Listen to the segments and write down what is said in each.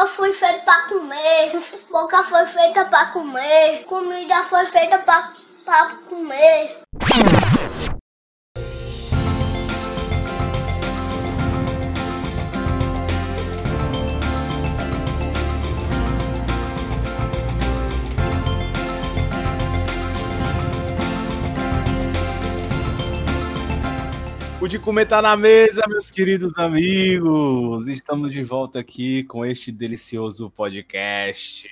Boca foi feita pra comer. Boca foi feita pra comer. Comida foi feita pra comer. De comer tá na mesa, meus queridos amigos. Estamos de volta aqui com este delicioso podcast.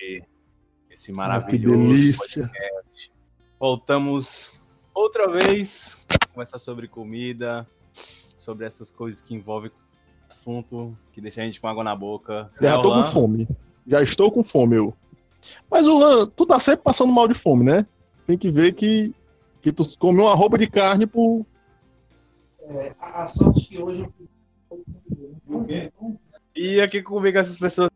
Esse maravilhoso. Ah, que delícia. Podcast. Voltamos outra vez conversar sobre comida, sobre essas coisas que envolvem assunto que deixa a gente com água na boca. Já Né, tô com fome. Já estou com fome, eu. Mas, Lan, tu tá sempre passando mal de fome, né? Tem que ver que, que tu comeu uma roupa de carne por. É, a a sorte que hoje eu fui. E aqui comigo essas pessoas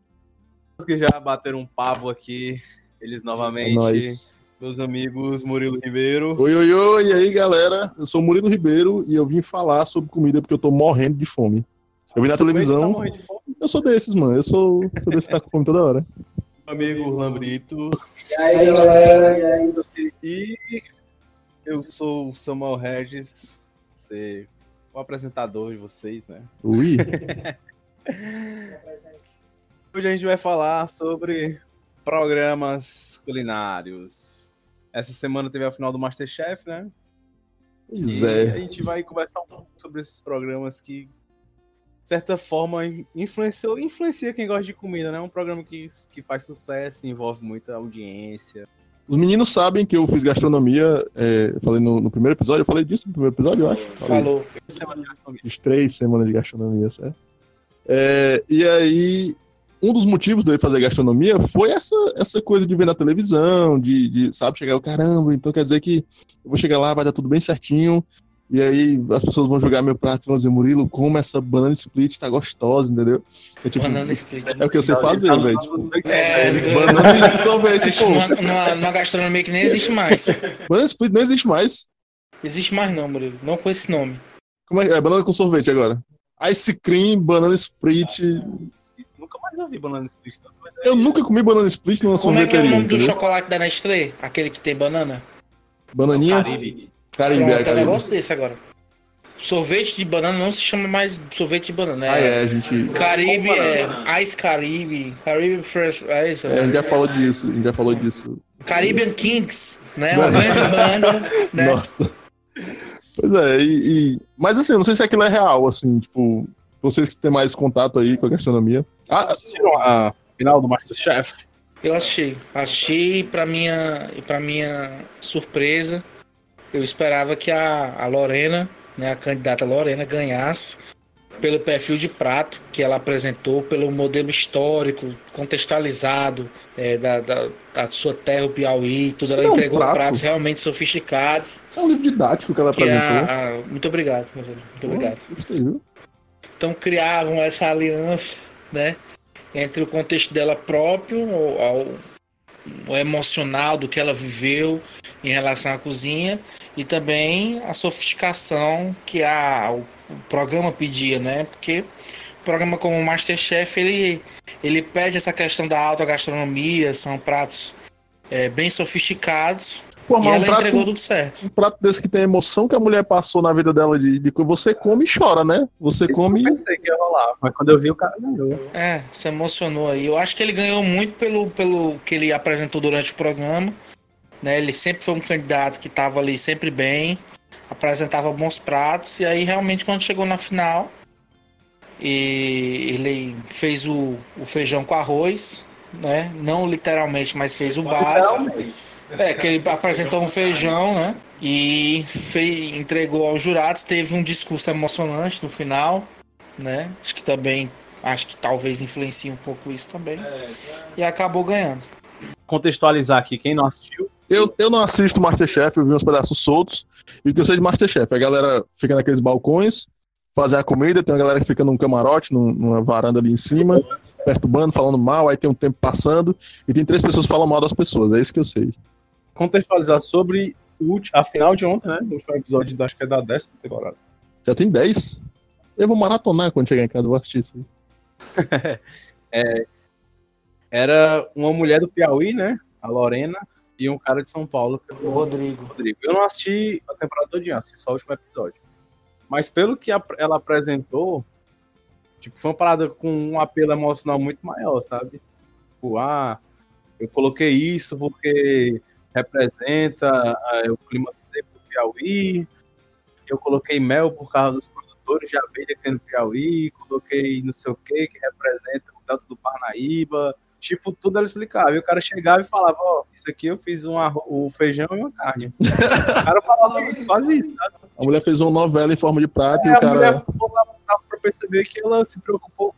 que já bateram um papo aqui. Eles É novamente, nóis. meus amigos Murilo Ribeiro. Oi, oi, oi, e aí, galera? Eu sou o Murilo Ribeiro e eu vim falar sobre comida porque eu tô morrendo de fome. Eu vi na Tá televisão. Eu sou desses, mano. Eu sou, sou desse que tá com fome toda hora. Meu amigo Lambrito. E aí, galera, e aí, você? E eu sou o Samuel Regis, ser o apresentador de vocês, né? Ui. Hoje a gente vai falar sobre programas culinários. Essa semana teve a final do Masterchef, né? Pois E a é. gente vai conversar um pouco sobre esses programas que, de certa forma, influenciou, influencia quem gosta de comida, né? É um programa que, que faz sucesso, envolve muita audiência. Os meninos sabem que eu fiz gastronomia. é, falei no, no primeiro episódio. Eu falei disso no primeiro episódio, eu acho. Falei. Falou. Fiz três semanas de gastronomia, certo? É, e aí, um dos motivos de eu fazer gastronomia foi essa, essa coisa de ver na televisão, de, de, sabe, chegar o caramba, então quer dizer que eu vou chegar lá, vai dar tudo bem certinho, e aí as pessoas vão jogar meu prato e vão dizer, Murilo, como essa banana split tá gostosa, entendeu? É, tipo, Banana split. é o que eu sei fazer, velho. Tipo, É, banana e sorvete, pô. numa, numa, numa gastronomia que nem existe mais. Banana split não existe mais. Existe mais não, Murilo. Não com esse nome. Como é, é banana com sorvete agora? Ice cream, banana split. Nunca mais ouvi banana split. não. Eu nunca comi banana split numa Como é que é o sorveteria. nome do entendeu? chocolate da Nestlé? Aquele que tem banana? Bananinha? Caribe. Caribe, Pronto, é é um Caribe. negócio desse agora. Sorvete de banana não se chama mais sorvete de banana. Ah, É, é, a gente, Caribe, é Ice Caribe, Caribe Fresh, é isso. é, a gente já falou disso, a gente já falou disso. Caribbean Kings, né? Uma grande banda, né? Nossa. Pois é, e, e- Mas assim, eu não sei se aquilo é real, assim, tipo, vocês que têm mais contato aí com a gastronomia. Ah, Assistiram a final do Masterchef? Eu achei. Achei para minha e para minha surpresa, eu esperava que a, a Lorena, né, a candidata Lorena ganhasse pelo perfil de prato que ela apresentou, pelo modelo histórico, contextualizado é, da, da, da sua terra, o Piauí, tudo. Isso ela é um entregou prato. pratos realmente sofisticados. isso é um livro didático que ela Que apresentou. a, a- muito obrigado, Murilo, muito obrigado. Gostei? Então criavam essa aliança, né? Entre o contexto dela próprio, o, ao- emocional do que ela viveu em relação à cozinha e também a sofisticação que a, o, o programa pedia, né? Porque o programa como o Masterchef, ele, ele pede essa questão da alta gastronomia, são pratos é, bem sofisticados Pô, e mas um ela entregou prato, tudo certo. um prato desse que tem a emoção que a mulher passou na vida dela de, de que você come e chora, né? Você come. Eu pensei que ia rolar, mas quando eu vi o cara ganhou. É, se emocionou aí. Eu acho que ele ganhou muito pelo, pelo que ele apresentou durante o programa. Né? Ele sempre foi um candidato que estava ali sempre bem, apresentava bons pratos, e aí realmente quando chegou na final, e ele fez o, o feijão com arroz, né? Não literalmente, mas fez o básico. É, que ele apresentou um feijão, né? E fez, entregou aos jurados, teve um discurso emocionante no final, né? Acho que também, acho que talvez influencie um pouco isso também. E acabou ganhando. Contextualizar aqui, quem não assistiu, Eu, eu não assisto Masterchef, eu vi uns pedaços soltos. E o que eu sei de Masterchef? A galera fica naqueles balcões, fazem a comida, tem uma galera que fica num camarote, num- numa varanda ali em cima, perturbando, falando mal, aí tem um tempo passando, e tem três pessoas que falam mal das pessoas, é isso que eu sei. Contextualizar sobre a final de ontem, né? O último episódio, acho que é da décima temporada. Já tem 10. Eu vou maratonar quando chegar em casa, vou assistir isso aí. era uma mulher do Piauí, né? A Lorena, e um cara de São Paulo, que é O Rodrigo. Rodrigo. Eu não assisti a temporada toda, assisti só o último episódio. Mas pelo que a- ela apresentou, tipo, foi uma parada com um apelo emocional muito maior, sabe? Tipo, ah, eu coloquei isso porque representa ah, o clima seco do Piauí. Eu coloquei mel por causa dos produtores de abelha que tem no Piauí. Coloquei não sei o que, que representa o Delta do Parnaíba. Tipo, tudo ela explicava. E o cara chegava e falava, ó, isso aqui eu fiz um, arro- um feijão e uma carne. o cara falava isso, quase isso, sabe? A mulher fez uma novela em forma de prato e É, o a cara. mulher dava pra perceber que ela se preocupou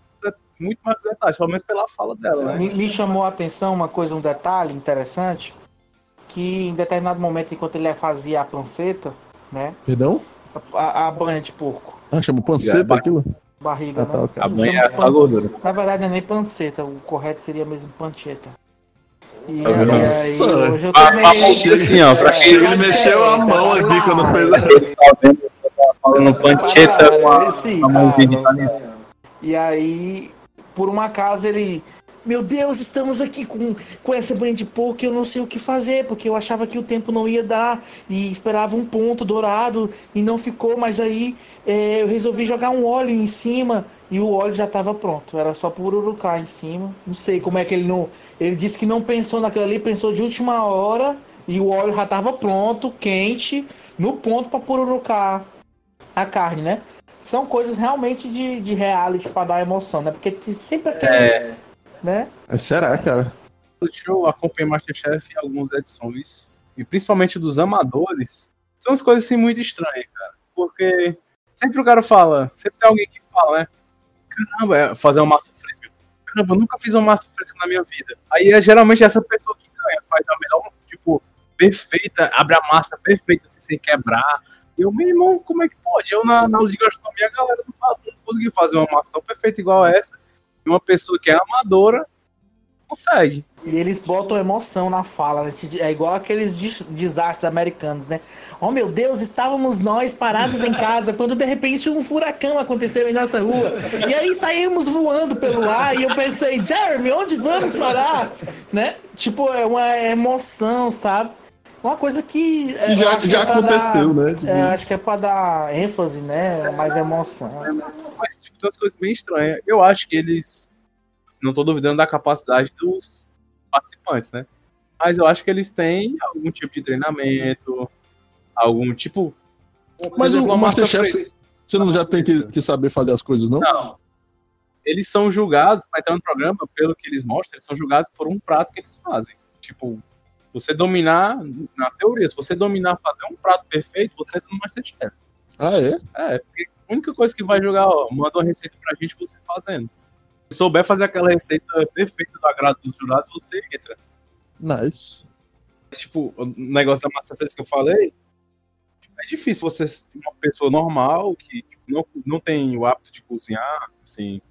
muito mais detalhes, pelo menos pela fala dela, né? Me, me chamou a atenção uma coisa, um detalhe interessante, que em determinado momento, enquanto ele fazia a panceta, né? Perdão? A, a banha de porco, Ah, chama panceta aquilo? barriga, Ah, tá, né? A banha é pan- gordura. Na verdade, não é nem panceta, o correto seria mesmo pancheta. E, aí, Nossa. hoje eu A- também... a mão assim, ó, pra quem- Ele mexeu a mão aqui quando fez a- falando pancheta com a, a tá, italiano. E aí, por um acaso, ele. Meu Deus, estamos aqui com, com essa banha de porco eu não sei o que fazer, porque eu achava que o tempo não ia dar e esperava um ponto dourado e não ficou, mas aí é, eu resolvi jogar um óleo em cima e o óleo já estava pronto. Era só por urucá em cima. Não sei como é que ele não. Ele disse que não pensou naquilo ali, pensou de última hora e o óleo já estava pronto, quente, no ponto para pururucar a carne, né? São coisas realmente de, de reality para dar emoção, né? Porque sempre aquele. Né? É, será, cara? Deixa eu acompanhar Masterchef em algumas edições, e principalmente dos amadores, são umas coisas assim muito estranhas, cara. Porque sempre o cara fala, sempre tem alguém que fala, né? Caramba, é fazer uma massa fresca. Caramba, eu nunca fiz uma massa fresca na minha vida. Aí é geralmente essa pessoa que ganha, faz a melhor, tipo, perfeita, abre a massa perfeita, assim, sem quebrar. E eu, meu irmão, como é que pode? Eu na, na aula de gastronomia, a galera não, não conseguiu fazer uma massa tão perfeita igual a essa. E uma pessoa que é amadora consegue. E eles botam emoção na fala, né? É igual aqueles des- desastres americanos, né? Oh meu Deus, estávamos nós parados em casa quando de repente um furacão aconteceu em nossa rua. E aí saímos voando pelo ar e eu pensei, Jeremy, onde vamos parar? Né? Tipo, é uma emoção, sabe? Uma coisa que. é, já, que já é aconteceu, dar- né? É, acho que é pra dar ênfase, né? Mais emoção. Mas tem umas coisas bem estranhas. Eu acho que eles. assim, Não tô duvidando da capacidade dos participantes, né? Mas eu acho que eles têm algum tipo de treinamento, algum tipo. Mas o- exemplo, o Masterchef-. Você não já tem que, que saber fazer as coisas, não? Não. Eles são julgados, para entrar no programa, pelo que eles mostram, eles são julgados por um prato que eles fazem. Tipo, você dominar, na teoria, se você dominar fazer um prato perfeito, você entra no Masterchef. Ah, é? É, porque a única coisa que vai jogar, ó, manda uma receita pra gente você fazendo. Se souber fazer aquela receita perfeita do agrado dos jurados, você entra. Nice. Tipo, o negócio da massa fresca que eu falei, é difícil você, uma pessoa normal, que tipo, não, não tem o hábito de cozinhar, assim,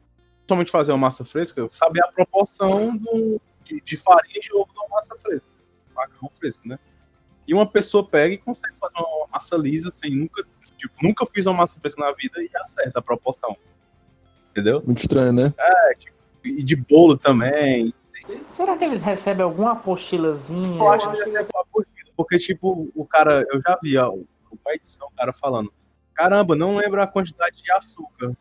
somente fazer uma massa fresca, saber a proporção do, de, de farinha de ovo de uma massa fresca. Macarrão fresco, né? E uma pessoa pega e consegue fazer uma massa lisa, assim, nunca, tipo, nunca fiz uma massa fresca na vida e acerta a proporção. Entendeu? Muito estranho, né? E de bolo também. Será que eles recebem alguma apostilazinha? Eu acho que ser uma apostila, porque, tipo, o cara, eu já vi, ó, uma edição, o cara falando, caramba, não lembro a quantidade de açúcar.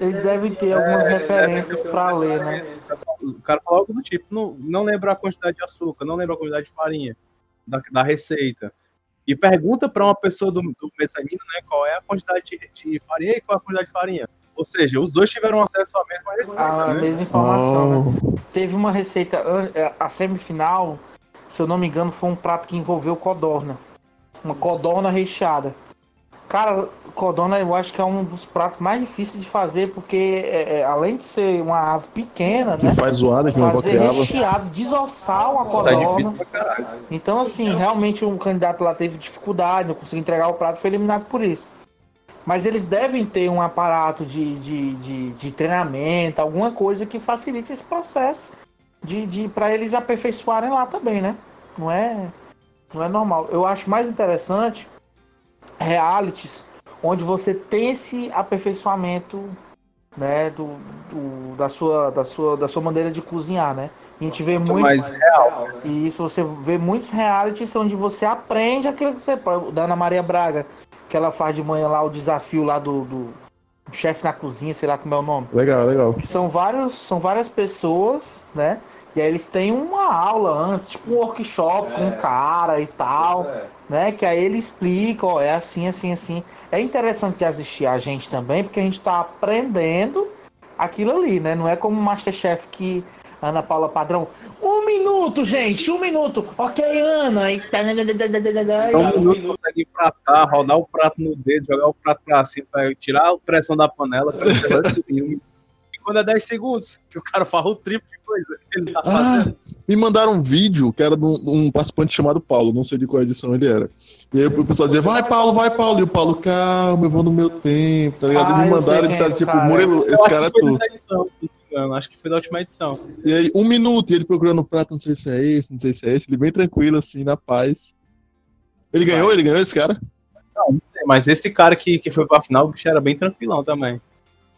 Eles devem ter algumas É, referências deve ter pra alguma ler, né? O cara falou algo do tipo, não, não lembro a quantidade de açúcar, não lembro a quantidade de farinha da, da receita. E pergunta para uma pessoa do, do mezanino, né, qual é a quantidade de, de farinha e qual é a quantidade de farinha. Ou seja, os dois tiveram acesso à mesma receita. A né? mesma informação, né? Oh, Teve uma receita, é, a semifinal, se eu não me engano, foi um prato que envolveu codorna. Uma codorna recheada. Cara, codorna eu acho que é um dos pratos mais difíceis de fazer, porque é, é, além de ser uma ave pequena, que né? faz zoada que Fazer criava. recheado, desossar uma é codorna. pra caralho. Então, assim, realmente um candidato lá teve dificuldade, não conseguiu entregar o prato, foi eliminado por isso. Mas eles devem ter um aparato de, de, de, de treinamento, alguma coisa que facilite esse processo de, de para eles aperfeiçoarem lá também, né? Não é, não é normal. Eu acho mais interessante realities onde você tem esse aperfeiçoamento né, do, do- da, sua, da, sua, da sua maneira de cozinhar, né? E a gente vê muito. mais real. E isso você vê muitos realities onde você aprende aquilo que você pode. Da Ana Maria Braga, que ela faz de manhã lá o desafio lá do, do chefe na cozinha, sei lá como é o nome. Legal, legal. Que são vários, são várias pessoas, né? E aí eles têm uma aula antes, tipo um workshop com um cara e tal, né? Que aí ele explica, ó, é assim, assim, assim. É interessante assistir a gente também, porque a gente tá aprendendo aquilo ali, né? Não é como o Masterchef que Ana Paula Padrão. Um minuto, gente, um minuto. Ok, Ana. E... Então, um minuto consegue pratar, rodar o prato no dedo, jogar o prato pra cima, pra tirar a pressão da panela. pra é 10 segundos, que o cara faz o triplo de coisa que ele tá Ah, me mandaram um vídeo que era de um, um participante chamado Paulo, não sei de qual edição ele era. E aí o pessoal dizia, vai Paulo, vai Paulo. E o Paulo, calma, eu vou no meu tempo, tá ligado? Ah, me mandaram e quem disseram é tipo, esse cara. Murilo, esse cara é tu. não. Acho que foi da última edição. E aí, um minuto, e ele procurando o prato, não sei se é esse, não sei se é esse, ele bem tranquilo, assim, na paz. Ele ganhou? Ele ganhou esse cara? Não, não sei, mas esse cara que, que foi pra final, o bicho era bem tranquilão também.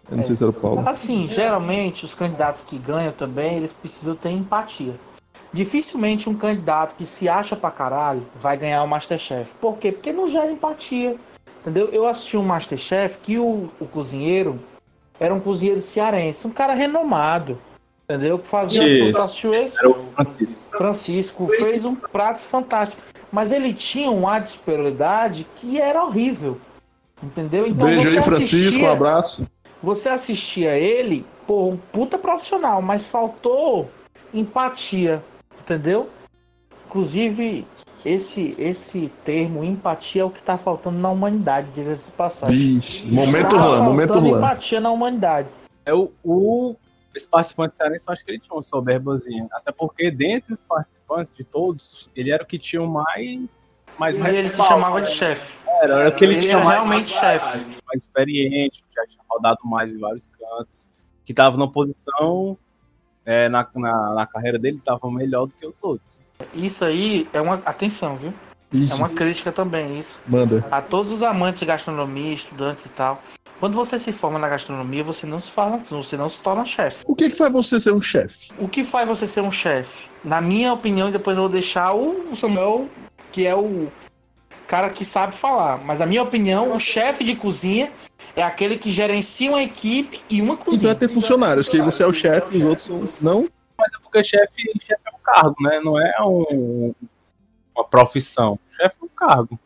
Eu não sei se era o Paulo. Assim, geralmente os candidatos que ganham também, eles precisam ter empatia. Dificilmente um candidato que se acha pra caralho vai ganhar o Masterchef. Por quê? Porque não gera empatia. Entendeu? Eu assisti um Masterchef que o, o cozinheiro era um cozinheiro cearense, um cara renomado. Entendeu? Que fazia. Isso. Tu assistiu esse? Era o Francisco. Francisco fez um prato fantástico. Mas ele tinha um ar de superioridade que era horrível. Entendeu? Então Beijo aí, Francisco, assistia- um abraço. Você assistia ele, pô, um puta profissional, mas faltou empatia, entendeu? Inclusive, esse esse termo empatia é o que tá faltando na humanidade, diga-se de passagem. Vixe, momento Tá Juan, momento faltando Juan. empatia na humanidade. É o, o esse participante cearense, eu acho que ele tinha uma soberbazinha. Até porque, dentre os participantes de todos, ele era o que tinha o mais. Mais E ele se chamava de chefe. Era, era o que ele, tinha era realmente chefe. mais experiente, já tinha rodado mais em vários cantos, que tava numa posição. é, na, na, na carreira dele, tava melhor do que os outros. Isso aí é uma. Atenção, viu? Ixi, É uma crítica também, isso. manda. A todos os amantes de gastronomia, estudantes e tal. Quando você se forma na gastronomia, você não se fala, você não se torna chefe. O que que faz você ser um chefe? O que faz você ser um chefe? Na minha opinião, e depois eu vou deixar o Samuel, que é o cara que sabe falar. Mas na minha opinião, o chefe de cozinha é aquele que gerencia uma equipe e uma Então cozinha. é ter funcionários, que aí você é o chefe e os outros são. Não? Mas é porque chefe, chefe é um cargo, né? Não é um, uma profissão. Chefe é um cargo.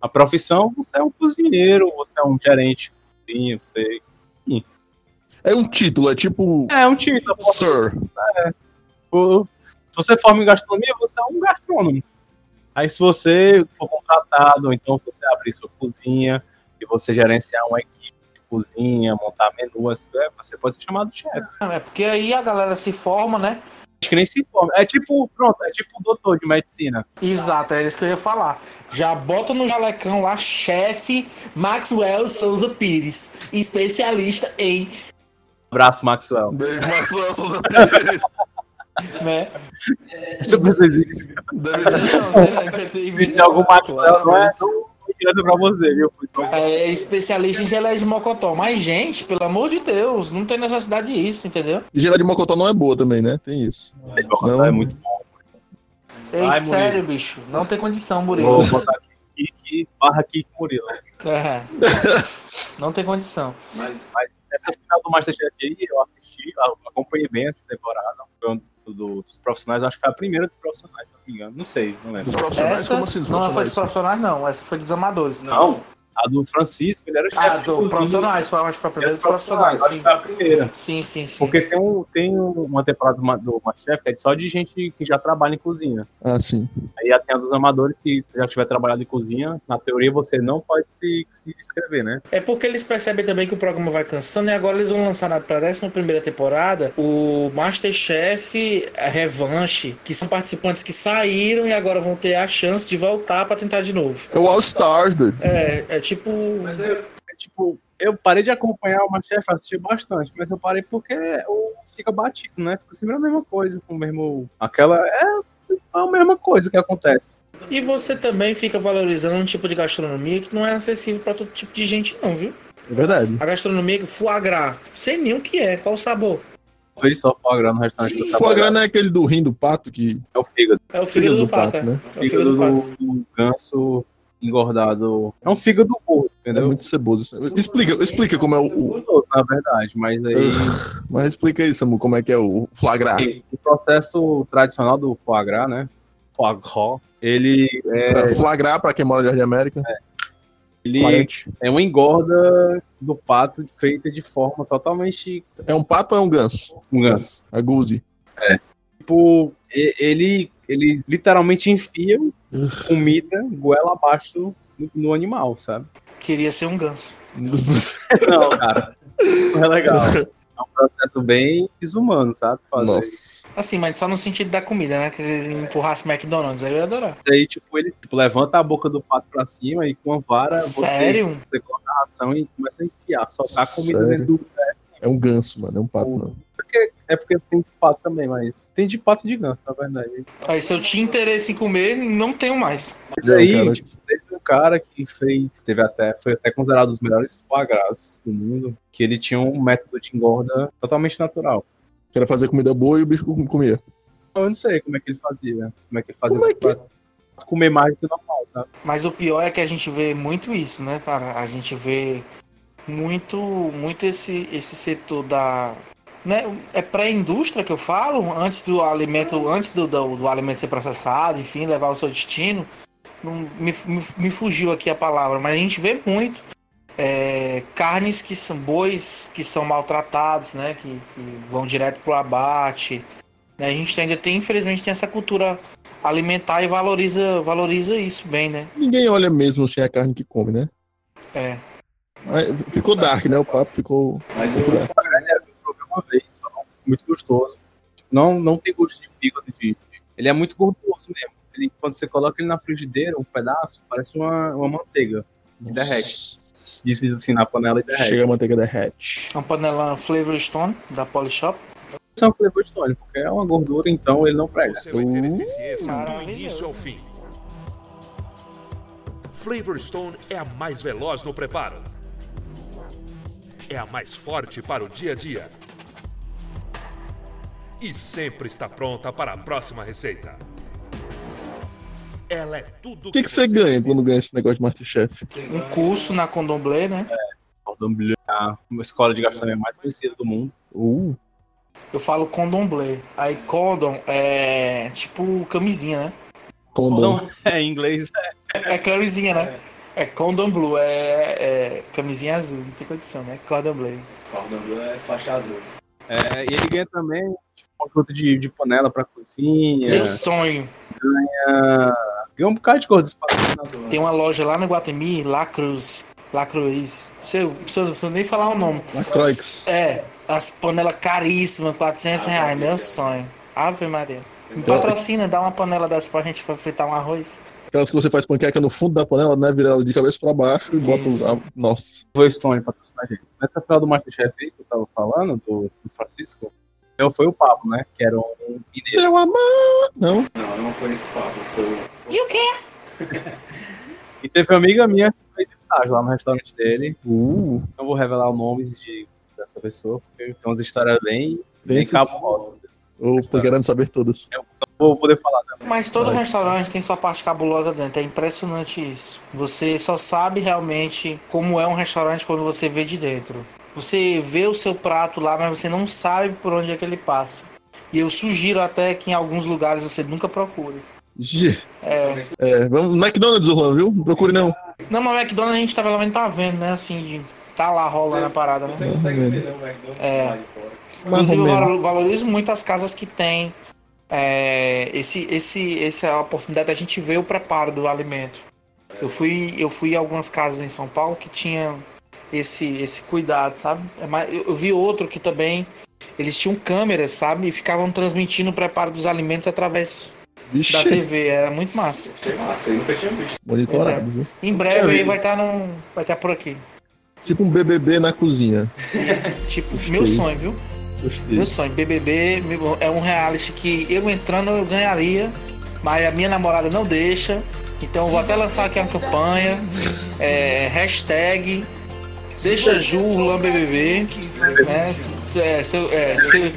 A profissão, você é um cozinheiro, você é um gerente de cozinha, você. É um título, é tipo. É um título. Sir. Pô, Se você forma em gastronomia, você é um gastrônomo. Aí se você for contratado, ou então se você abrir sua cozinha e você gerenciar uma equipe de cozinha, montar menu, é, você pode ser chamado de chefe. É porque aí a galera se forma, né? Acho que nem se forma. É tipo, pronto, é tipo um doutor de medicina. Exato, é isso que eu ia falar. Já bota no jalecão lá, chefe Maxwell Souza Pires, especialista em, Abraço, Maxwell. Beijo, Maxwell Souza Pires. né? Se você existe Deve ser. Não, sei lá, inventei- algum Maxwell, não é pra você, viu? É especialista em geleia de mocotó. Mas, gente, pelo amor de Deus, não tem necessidade disso, entendeu? E geleia de mocotó não é boa também, né? Tem isso. Não. É muito bom. Ei, Vai, sério, bicho. Não tem condição, Murilo. Vou botar aqui, Kiki, barra Kiki Murilo. É. Não tem condição. Mas, mas essa final do Masterchef aí, eu assisti, eu acompanhei bem essa temporada. Foi um do- dos profissionais, acho que foi a primeira dos profissionais, se não me engano. Não sei, não lembro. Dos profissionais, Essa como assim? Dos não foi dos profissionais, não. Essa foi dos amadores. Não, a do Francisco, ele era chefe Ah, do profissionais. Foi, acho que foi a primeira dos profissionais. acho que Sim, foi a primeira. sim, sim. sim. Porque tem, um, tem um- uma temporada do Ma- do Masterchef que é só de gente que já trabalha em cozinha. Ah, sim. Aí tem a dos amadores que já tiver trabalhado em cozinha. Na teoria, você não pode se, se inscrever, né? É porque eles percebem também que o programa vai cansando e agora eles vão lançar na, pra 11 primeira temporada o Masterchef a Revanche, que são participantes que saíram e agora vão ter a chance de voltar pra tentar de novo. É o All Stars, dude. É, é tipo. Mas é, é tipo, eu parei de acompanhar o Masterchef, assisti bastante, mas eu parei porque o- fica batido, né? Fica sempre a mesma coisa, com o mesmo. Aquela. É a mesma coisa que acontece. E você também fica valorizando um tipo de gastronomia que não é acessível pra todo tipo de gente, não, viu? É verdade. A gastronomia que foie gras. Sei nem o que é, qual o sabor. Fez só foie gras no restaurante eu Foie gras não é aquele do rim do pato que. É o fígado. É o fígado do pato, é. né? É o fígado Fígado do pato. do, do ganso engordado. É um fígado burro, É entendeu? muito ceboso. isso. Explica, explica como é o. Gostoso, na verdade, mas aí Mas explica aí, Samu, como é que é o flagrar. o processo tradicional do foie gras, né? Foie gras, ele é, Pra flagrar, pra quem mora no Jardim América. ele Flagrante. é uma engorda do pato feita de forma totalmente É um pato ou é um ganso? um ganso. A guzi. Tipo, e- ele, ele literalmente enfia comida goela abaixo no, no animal, sabe? Queria ser um ganso. Não, cara. Não é legal. É um processo bem desumano, sabe? Fazer Nossa. Assim, mas só no sentido da comida, né? Que eles empurrassem McDonald's, aí eu ia adorar. isso aí, tipo, ele tipo, levanta a boca do pato pra cima e com a vara você, Sério? você corta a ração e começa a enfiar, socar a comida Sério? dentro do pé. assim. É um ganso, mano. É um pato, não. Porque, é porque tem de pato também, mas tem de pato e de ganso, na verdade. Aí se eu tinha interesse em comer, não tenho mais. Não, aí, cara. tipo, teve um cara que fez, teve até, foi até considerado um dos melhores foie do mundo, que ele tinha um método de engorda totalmente natural. Queria fazer comida boa e o bicho com- comia. Eu não sei como é que ele fazia, como é que ele fazia Como é que- pra comer mais do que normal, tá? Mas o pior é que a gente vê muito isso, né, cara? A gente vê muito, muito esse, esse setor da. Né? É pré-indústria que eu falo, antes do alimento, antes do, do, do alimento ser processado, enfim, levar ao seu destino. Não, me, me, me fugiu aqui a palavra, mas a gente vê muito é, carnes que são bois que são maltratados, né? Que, que vão direto pro abate. né? A gente ainda tem, infelizmente, tem essa cultura alimentar e valoriza, valoriza isso bem, né? Ninguém olha mesmo sem a carne que come, né? É. Mas Ficou dark, né? O papo ficou. Mas o eu muito gostoso. Não, não tem gosto de fígado, de, ele é muito gorduroso mesmo. Ele, quando você coloca ele na frigideira, um pedaço, parece uma, uma manteiga. Derrete. Diz assim na panela e derrete. Chega a manteiga derrete. Uma panela Flavor Stone da Polishop. Isso é um flavor stone, porque é uma gordura, então ele não prega. Vai ter Uh, eficiência do início ao fim. Flavor Stone é a mais veloz no preparo. É a mais forte para o dia a dia. E sempre está pronta para a próxima receita. Ela é tudo O que, que você ganha precisa. quando ganha esse negócio de Masterchef? Um curso na Condomblé, né? É a- uma escola de gastronomia mais conhecida do mundo. Uh, Eu falo Condomblé. Aí condom é tipo camisinha, né? condom. É em inglês. É camisinha, né? É condom blue, é, é camisinha azul, não tem condição, né? Cordon bleu. Cordon Bleu é faixa azul. É, e ele ganha também conjunto de, de panela pra cozinha. Meu sonho. Ganha um bocado de coisa dos patrocinadores. Tem uma loja lá no Guatemi, La Cruz. La Cruz. Não precisa nem falar o nome. Lacroix. É, as panelas caríssimas, 400 reais, meu sonho. Ave Maria. Me patrocina, dá uma panela dessa pra gente fritar um arroz. Aquelas que você faz panqueca no fundo da panela, né? Vira ela de cabeça pra baixo e bota Isso. o. a- Nossa. Foi Stone patrocinar a gente. Nessa final do Masterchef aí que eu tava falando, do, do Francisco, eu foi o Pablo, né? Que era um mineiro. Seu amor! Não. Não, não foi esse Pablo. Foi. E o quê? E teve uma amiga minha que fez estágio lá no restaurante dele. Uh, Não vou revelar o nome de, dessa pessoa, porque tem umas histórias bem, bem cabulosas. ou tô querendo saber todas. Não vou poder falar, né? Mas todo restaurante tem sua parte cabulosa dentro. É impressionante isso. Você só sabe realmente como é um restaurante quando você vê de dentro. Você vê o seu prato lá, mas você não sabe por onde é que ele passa. E eu sugiro até que em alguns lugares você nunca procure. Gê. É. É, vamos no McDonald's, Orlando, viu? Não procure não. Não, mas o McDonald's a gente tá, pelo menos tá vendo, né? Assim, de tá lá rolando a parada, né? É. Mais Inclusive, ou eu menos. valo- valorizo muito as casas que tem é, esse, esse, essa oportunidade da gente ver o preparo do alimento. Eu fui, eu fui em algumas casas em São Paulo que tinham esse, esse cuidado, sabe? É mais- Eu, eu vi outro que também eles tinham câmeras, sabe? E ficavam transmitindo o preparo dos alimentos através da Vixe, TV. Era muito massa. monitorado, viu? Em breve aí vai estar no, vai estar por aqui. Tipo um BBB na cozinha. Tipo, Gostei. meu sonho, viu? Gostei. Meu sonho, BBB é um reality que eu entrando eu ganharia, mas a minha namorada não deixa. Então eu vou até lançar aqui uma campanha, é, hashtag Deixa Ju, Lã BBB, né? É, se, é, se,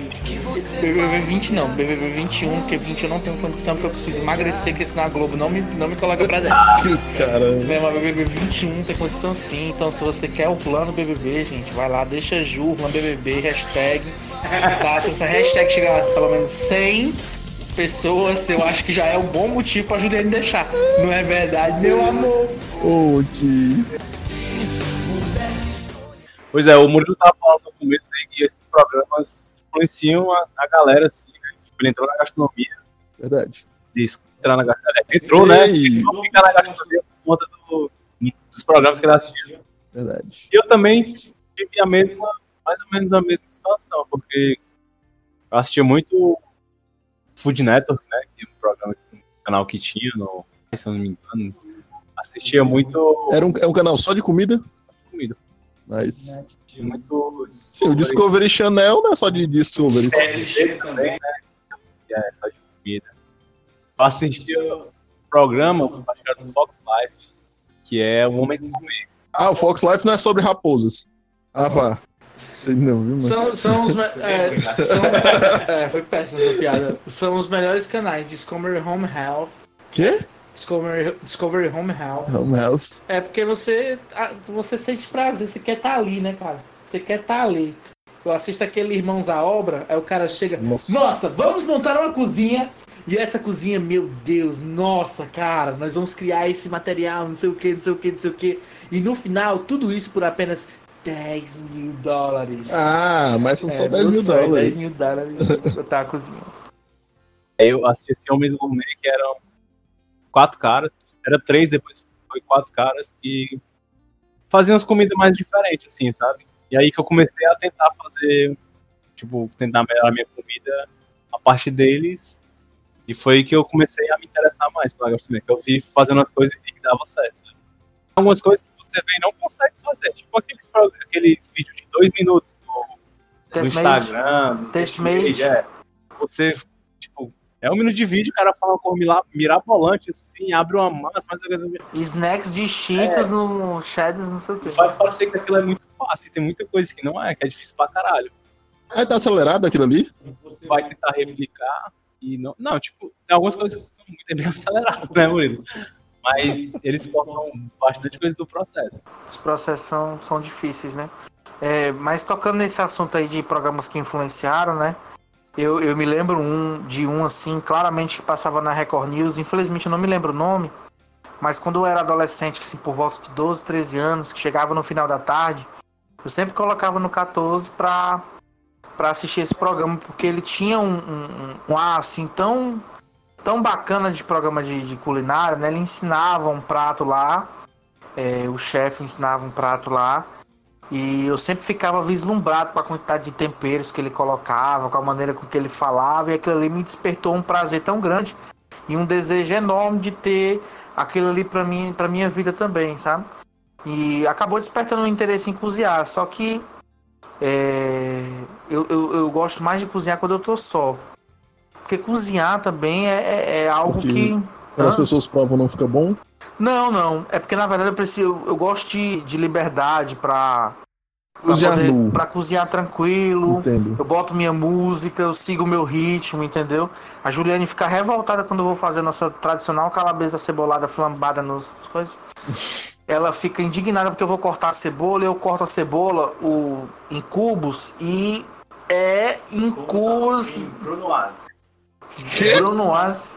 BBB 20 não, BBB 21, porque 20 eu não tenho condição, porque eu preciso emagrecer, porque senão a Globo não me, não me coloca pra dentro. Caramba. Né, mas BBB 21 tem condição sim, então se você quer o plano BBB, gente, vai lá, deixa Ju, Lã BBB, hashtag. Tá? Se essa hashtag chegar a pelo menos 100 pessoas, eu acho que já é um bom motivo pra Juliane deixar. Não é verdade, meu amor? Ô, que. Pois é, o Murilo tava falando no começo aí que esses programas influenciam a, a galera, assim, né? Tipo, ele entrou na gastronomia, Verdade. entrar na gastronomia. Entrou, né? Não fica na gastronomia por conta do- dos programas que ele assistia. Verdade. E eu também tive a mesma, mais ou menos a mesma situação, porque eu assistia muito Food Network, né? Que é um programa, um canal que tinha no. Se eu não me engano. Assistia muito Era um, é um canal só de comida? Mas. Muito. Sim, o Discovery Channel não é só de Discovery. CLG também, né? É só de comida. Eu assistia um programa, no Fox Life, que é o Homem do Comer. Ah, o Fox Life não é sobre raposas. Ah, vá. Sei não, viu, mano? São, são os. me- É, são- é, foi péssima essa piada. São os melhores canais: Discovery Home Health. Quê? Discovery, Discovery Home Health. Home Health. É porque você, você sente prazer, você quer estar ali, né, cara? Você quer estar ali. Eu assisto aquele Irmãos à Obra, aí o cara chega. Nossa. Nossa, vamos montar uma cozinha. E essa cozinha, meu Deus, nossa, cara, nós vamos criar esse material, não sei o que, não sei o que, não sei o que. E no final, tudo isso por apenas 10 mil dólares. Ah, mas são só É, 10 meu mil sonho, dólares. 10 mil dólares botar a cozinha. Eu assisti esse Homem do Comer, que eram quatro caras. Era três, depois foi quatro caras que faziam as comidas mais diferentes, assim, sabe? E aí que eu comecei a tentar fazer, tipo, tentar melhorar a minha comida a partir deles. E foi que eu comecei a me interessar mais pela gastronomia, que eu fui fazendo as coisas e vi que dava certo. sabe? Algumas coisas que você vê e não consegue fazer, tipo aqueles, aqueles vídeos de dois minutos no, no. Instagram, no Testmate. É. Você, é um minuto de vídeo, o cara fala uma mirabolante, assim, abre uma massa, faz uma coisa. Snacks de Cheetos no Shadows, não sei o que. Faz parecer que aquilo é muito fácil, tem muita coisa que não é, que é difícil pra caralho. Ah, tá acelerado aquilo ali? Você vai tentar replicar e não. Não, tipo, tem algumas coisas que são muito bem aceleradas, né, Murilo? Mas eles cortam bastante coisa do processo. Os processos são, são difíceis, né? É, mas tocando nesse assunto aí de programas que influenciaram, né? Eu, eu me lembro um, de um assim, claramente que passava na Record News. Infelizmente eu não me lembro o nome. Mas quando eu era adolescente, assim, por volta de 12, 13 anos, que chegava no final da tarde, eu sempre colocava no 14 pra, pra assistir esse programa, porque ele tinha um, um, um ar assim tão, tão bacana de programa de, de culinária, né? Ele ensinava um prato lá. É, o chefe ensinava um prato lá. E eu sempre ficava vislumbrado com a quantidade de temperos que ele colocava, com a maneira com que ele falava, e aquilo ali me despertou um prazer tão grande e um desejo enorme de ter aquilo ali pra mim, para minha vida também, sabe? E acabou despertando um interesse em cozinhar, só que é, eu, eu, eu gosto mais de cozinhar quando eu tô só. Porque cozinhar também é, é- é algo Porque que. Quando as Hã? pessoas provam não fica bom. Não, não. É porque na verdade eu preciso. Eu gosto de, de liberdade pra. pra Cozinhar nu. pra cozinhar tranquilo. Entendo. Eu boto minha música, eu sigo o meu ritmo, entendeu? A Juliane fica revoltada quando eu vou fazer nossa tradicional calabresa cebolada flambada nos coisas. Ela fica indignada porque eu vou cortar a cebola e eu corto a cebola o, em cubos e é em cubos. Bruno Aze. Bruno Oase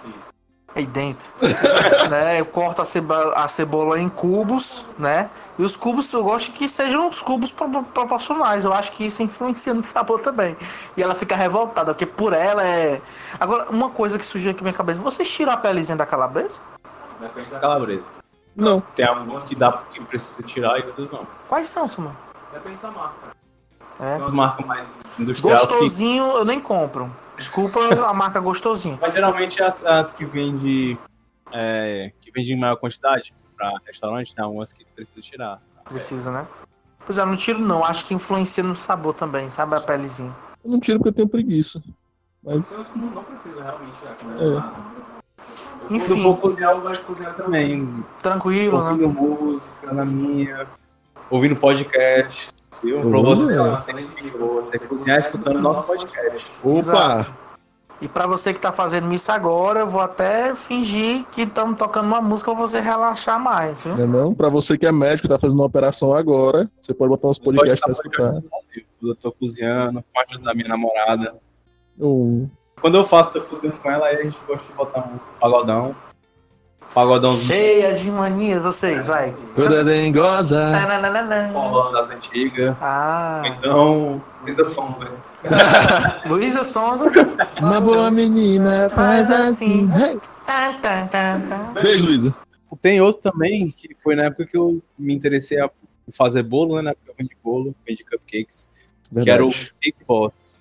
aí dentro. né? Eu corto a cebola, a cebola em cubos, né? E os cubos eu gosto que sejam os cubos pro- proporcionais. Eu acho que isso influencia no sabor também. E ela fica revoltada, porque por ela é. Agora, uma coisa que surgiu aqui na minha cabeça: vocês tiram a pelezinha da calabresa? Depende da calabresa. Não. Tem alguns que dá que precisa tirar e outros não. Quais são, Samuel? Depende da marca. É. Tem umas marcas mais industriais que Gostosinho eu nem compro. Desculpa a marca gostosinho. Mas geralmente as, as que vende é, que vende em maior quantidade para restaurante, tem algumas que precisa tirar. Precisa, né? Pois é, eu não tiro não. Acho que influencia no sabor também, sabe? A pelezinha. Eu não tiro porque eu tenho preguiça. Mas. Não, não precisa realmente, né? Quando Enfim. eu vou cozinhar, eu gosto de cozinhar também. Tranquilo, né? Ouvindo música na minha. ouvindo podcast. Viu? Pra Olha. você, você, você cozinhar escutando nosso podcast. Opa! Exato. E pra você que tá fazendo isso agora, eu vou até fingir que estamos tocando uma música pra você relaxar mais, viu? Não, é não? Pra você que é médico e tá fazendo uma operação agora, você pode botar uns podcasts pra escutar. Eu tô cozinhando, com a ajuda da minha namorada. Um- Quando eu faço, tô cozinhando com ela, aí a gente gosta de botar um pagodão. Pagodãozinho Cheia de manias, vocês, vai. Toda dengosa. Forró das antigas. Ah, Então, Luísa Sonza. Luísa Sonza. Uma boa menina faz assim. Hey. Tá, tá, tá, tá. Beijo, Luísa. Tem outro também, que foi na época que eu me interessei a fazer bolo, né? Na época eu vendi bolo, vendi cupcakes, que era o Verdade. Cake Boss.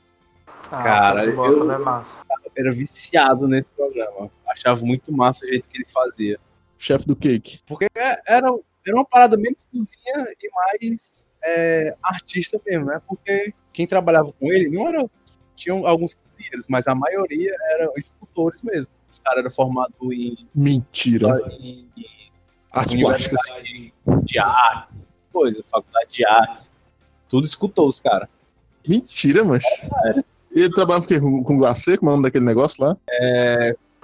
Ah, Cara, bosta, eu- né, massa? Era viciado nesse programa. Achava muito massa o jeito que ele fazia. Chefe do cake. Porque é- era, era uma parada menos cozinha e mais é, artista mesmo, né? Porque quem trabalhava com ele não era. Tinham alguns cozinheiros, mas a maioria eram escultores mesmo. Os caras eram formados em, Mentira. em, em Artes plásticas. universidade de artes, coisa, faculdade de artes. Tudo escutou os caras. Mentira, mas. E ele trabalhava com, com, glacê, como é o nome daquele negócio lá?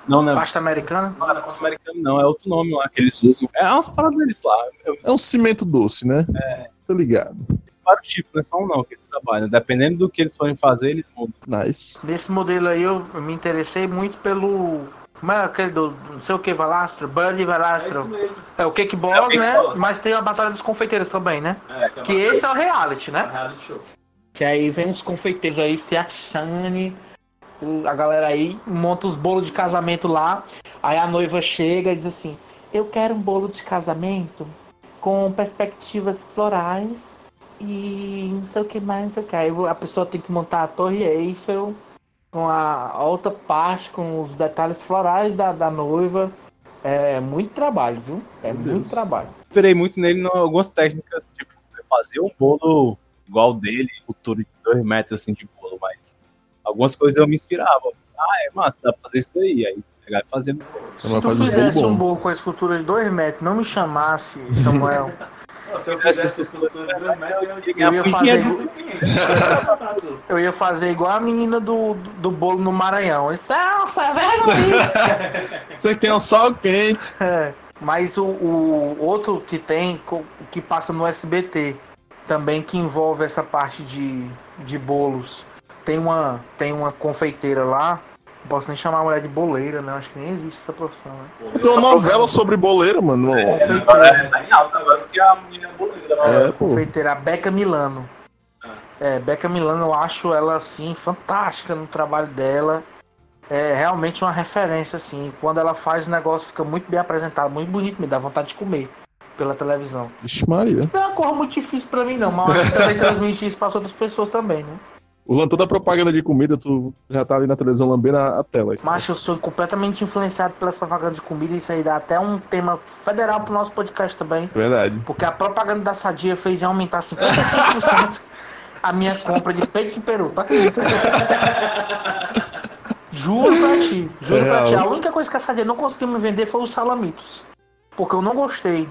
Não, não é, Pasta americana? não é negócio americano, não. É outro nome lá que eles usam. É umas paradas deles lá. Eu, É um cimento doce, né? É. Tô ligado. vários tipos, não é só um não que eles trabalham. Dependendo do que eles forem fazer, eles mudam. Nice. Desse modelo aí eu me interessei muito pelo. Como é aquele do não sei o que, Valastro? Buddy Valastro. É, o Cake Boss, É o Cake né? Boss. Mas tem a Batalha dos Confeiteiros também, né? que esse é o reality, né? Que aí vem os confeiteiros aí se achando. A galera aí monta os bolos de casamento lá. Aí a noiva chega e diz assim: Eu quero um bolo de casamento com perspectivas florais e não sei o que mais, não sei o que. Aí a pessoa tem que montar a Torre Eiffel com a outra parte, com os detalhes florais da, da noiva. É muito trabalho, viu? É Meu muito Deus. trabalho. Inspirei muito nele em algumas técnicas, tipo, fazer um bolo igual o dele, altura de dois metros assim de bolo, mas algumas coisas eu me inspirava. Ah, é massa, dá pra fazer isso daí. Aí pegar e fazer Se tu um fizesse bolo um bom. bolo com a escultura de 2 metros, não me chamasse, Samuel. Se eu fizesse isso tudo, Eu ia fazer igual, eu ia fazer igual a menina do, do bolo no Maranhão. Nossa, é vergonha. Você tem um sol quente. É. Mas o, o outro que tem, que passa no SBT, também que envolve essa parte de, de bolos. Tem uma, tem uma confeiteira lá. Não posso nem chamar a mulher de boleira, né? Acho que nem existe essa profissão, né? Tem uma novela sobre boleira, mano. Confeiteira. É, tá em alta agora porque a menina é boleira. É, pô. confeiteira, a Beca Milano. É, Beca Milano, eu acho ela assim fantástica no trabalho dela. É realmente uma referência assim. Quando ela faz o negócio fica muito bem apresentado, muito bonito, me dá vontade de comer pela televisão. Vixe, Maria. Não é uma coisa muito difícil pra mim não, mas também transmite isso para outras pessoas também, né? O toda a propaganda de comida, tu já tá ali na televisão lambendo a, a tela. Mas eu sou completamente influenciado pelas propagandas de comida e isso aí dá até um tema federal pro nosso podcast também. Verdade. Porque a propaganda da Sadia fez aumentar 55% a minha compra de peito de peru. Tu acredita? Juro pra ti. Juro É pra ti. A única coisa que a Sadia não conseguiu me vender foi os salamitos. Porque eu não gostei.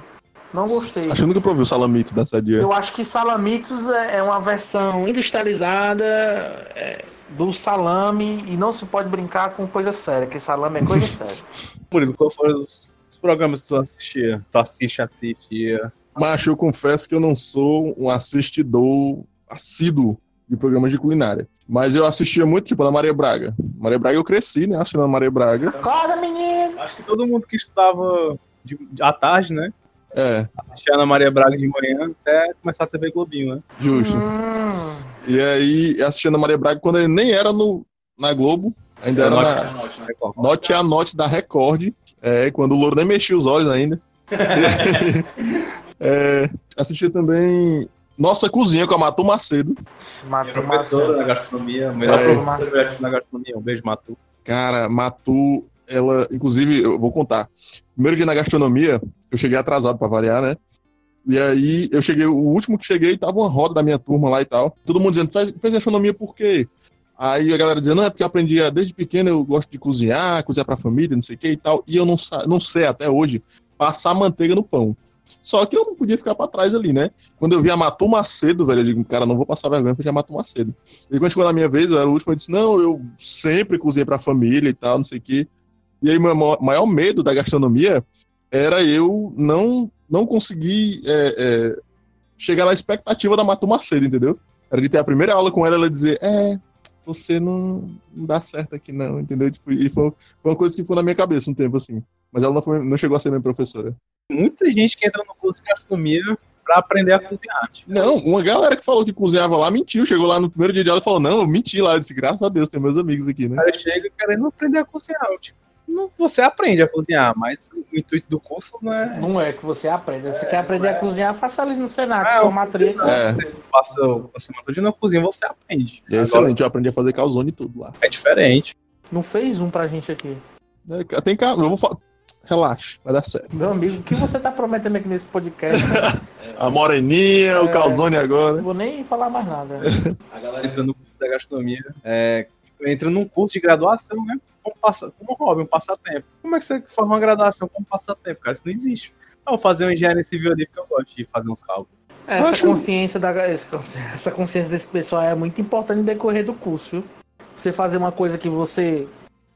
Não gostei. Acho que eu nunca provei o salamito da Sadia. Eu acho que salamitos é é uma versão industrializada é, do salame e não se pode brincar com coisa séria, porque salame é coisa séria. Murilo, qual foram os, os programas que tu assistia? Tu assiste, assistia. Mas eu confesso que eu não sou um assistidor assíduo de programas de culinária. Mas eu assistia muito, tipo, na Maria Braga. Maria Braga eu cresci, né? Assistindo a Maria Braga. Acorda, menino! Acho que todo mundo que estudava de, à tarde, né? É, Assistia a Ana Maria Braga de manhã até começar a TV Globinho, né? justo. Hum, E aí, eu assistia a Maria Braga quando ele nem era no, na Globo. Ainda era na Record. Note a Note da Record. É, quando o Louro nem mexia os olhos ainda. é, assistia também Nossa Cozinha com a Matu Macedo. Professora Marcelo. na gastronomia, melhor É. professora na gastronomia. Um beijo, Matu. Cara, Matu, ela, inclusive, eu vou contar. Primeiro dia na gastronomia, eu cheguei atrasado pra variar, né? E aí eu cheguei, o último que cheguei, tava uma roda da minha turma lá e tal. Todo mundo dizendo, faz, fez gastronomia por quê? Aí a galera dizendo, não, é porque eu aprendi desde pequeno, eu gosto de cozinhar, cozinhar pra família, não sei o que e tal. E eu não, não sei até hoje passar manteiga no pão. Só que eu não podia ficar pra trás ali, né? Quando eu vi a Matu Macedo, velho, eu digo, cara, não vou passar vergonha, foi a Matu Macedo. E quando chegou na minha vez, eu era o último, eu disse, não, eu sempre cozinhei pra família e tal, não sei o quê. E aí, meu maior medo da gastronomia era eu não, não conseguir é, é, chegar na expectativa da Matu Macedo, entendeu? Era de ter a primeira aula com ela, ela dizer, é, você não, não dá certo aqui não, entendeu? Tipo, e foi, foi uma coisa que ficou na minha cabeça um tempo, assim. Mas ela não, foi, não chegou a ser minha professora. Muita gente que entra no curso de gastronomia pra aprender a cozinhar. Tipo, Não, uma galera que falou que cozinhava lá mentiu. Chegou lá no primeiro dia de aula e falou: Não, eu menti lá. Eu disse: Graças a Deus, tem meus amigos aqui, o né? cara chega querendo aprender a cozinhar. Tipo, você aprende a cozinhar, mas o intuito do curso não é. Não é que você aprenda. Você quer aprender a cozinhar, faça ali no Senado, É, sua matrícula. É. Você passa a semana toda na cozinha, você aprende. É excelente, eu aprendi a fazer calzone e tudo lá. É diferente. Não fez um pra gente aqui. É, Tem ca- eu vou falar. Relaxa, vai dar certo. Meu amigo, o que você tá prometendo aqui nesse podcast? né? A moreninha, o calzone Não agora. vou nem falar mais nada. A galera entra no curso da gastronomia, é, entra num curso de graduação, né? Como, passa, como hobby, um passatempo. Como é que você forma uma graduação como passatempo, cara? Isso não existe. Eu vou fazer uma engenharia civil ali porque eu gosto de fazer uns cálculos. Essa acho- consciência, da, essa consciência desse pessoal é muito importante no decorrer do curso, viu? Você fazer uma coisa que você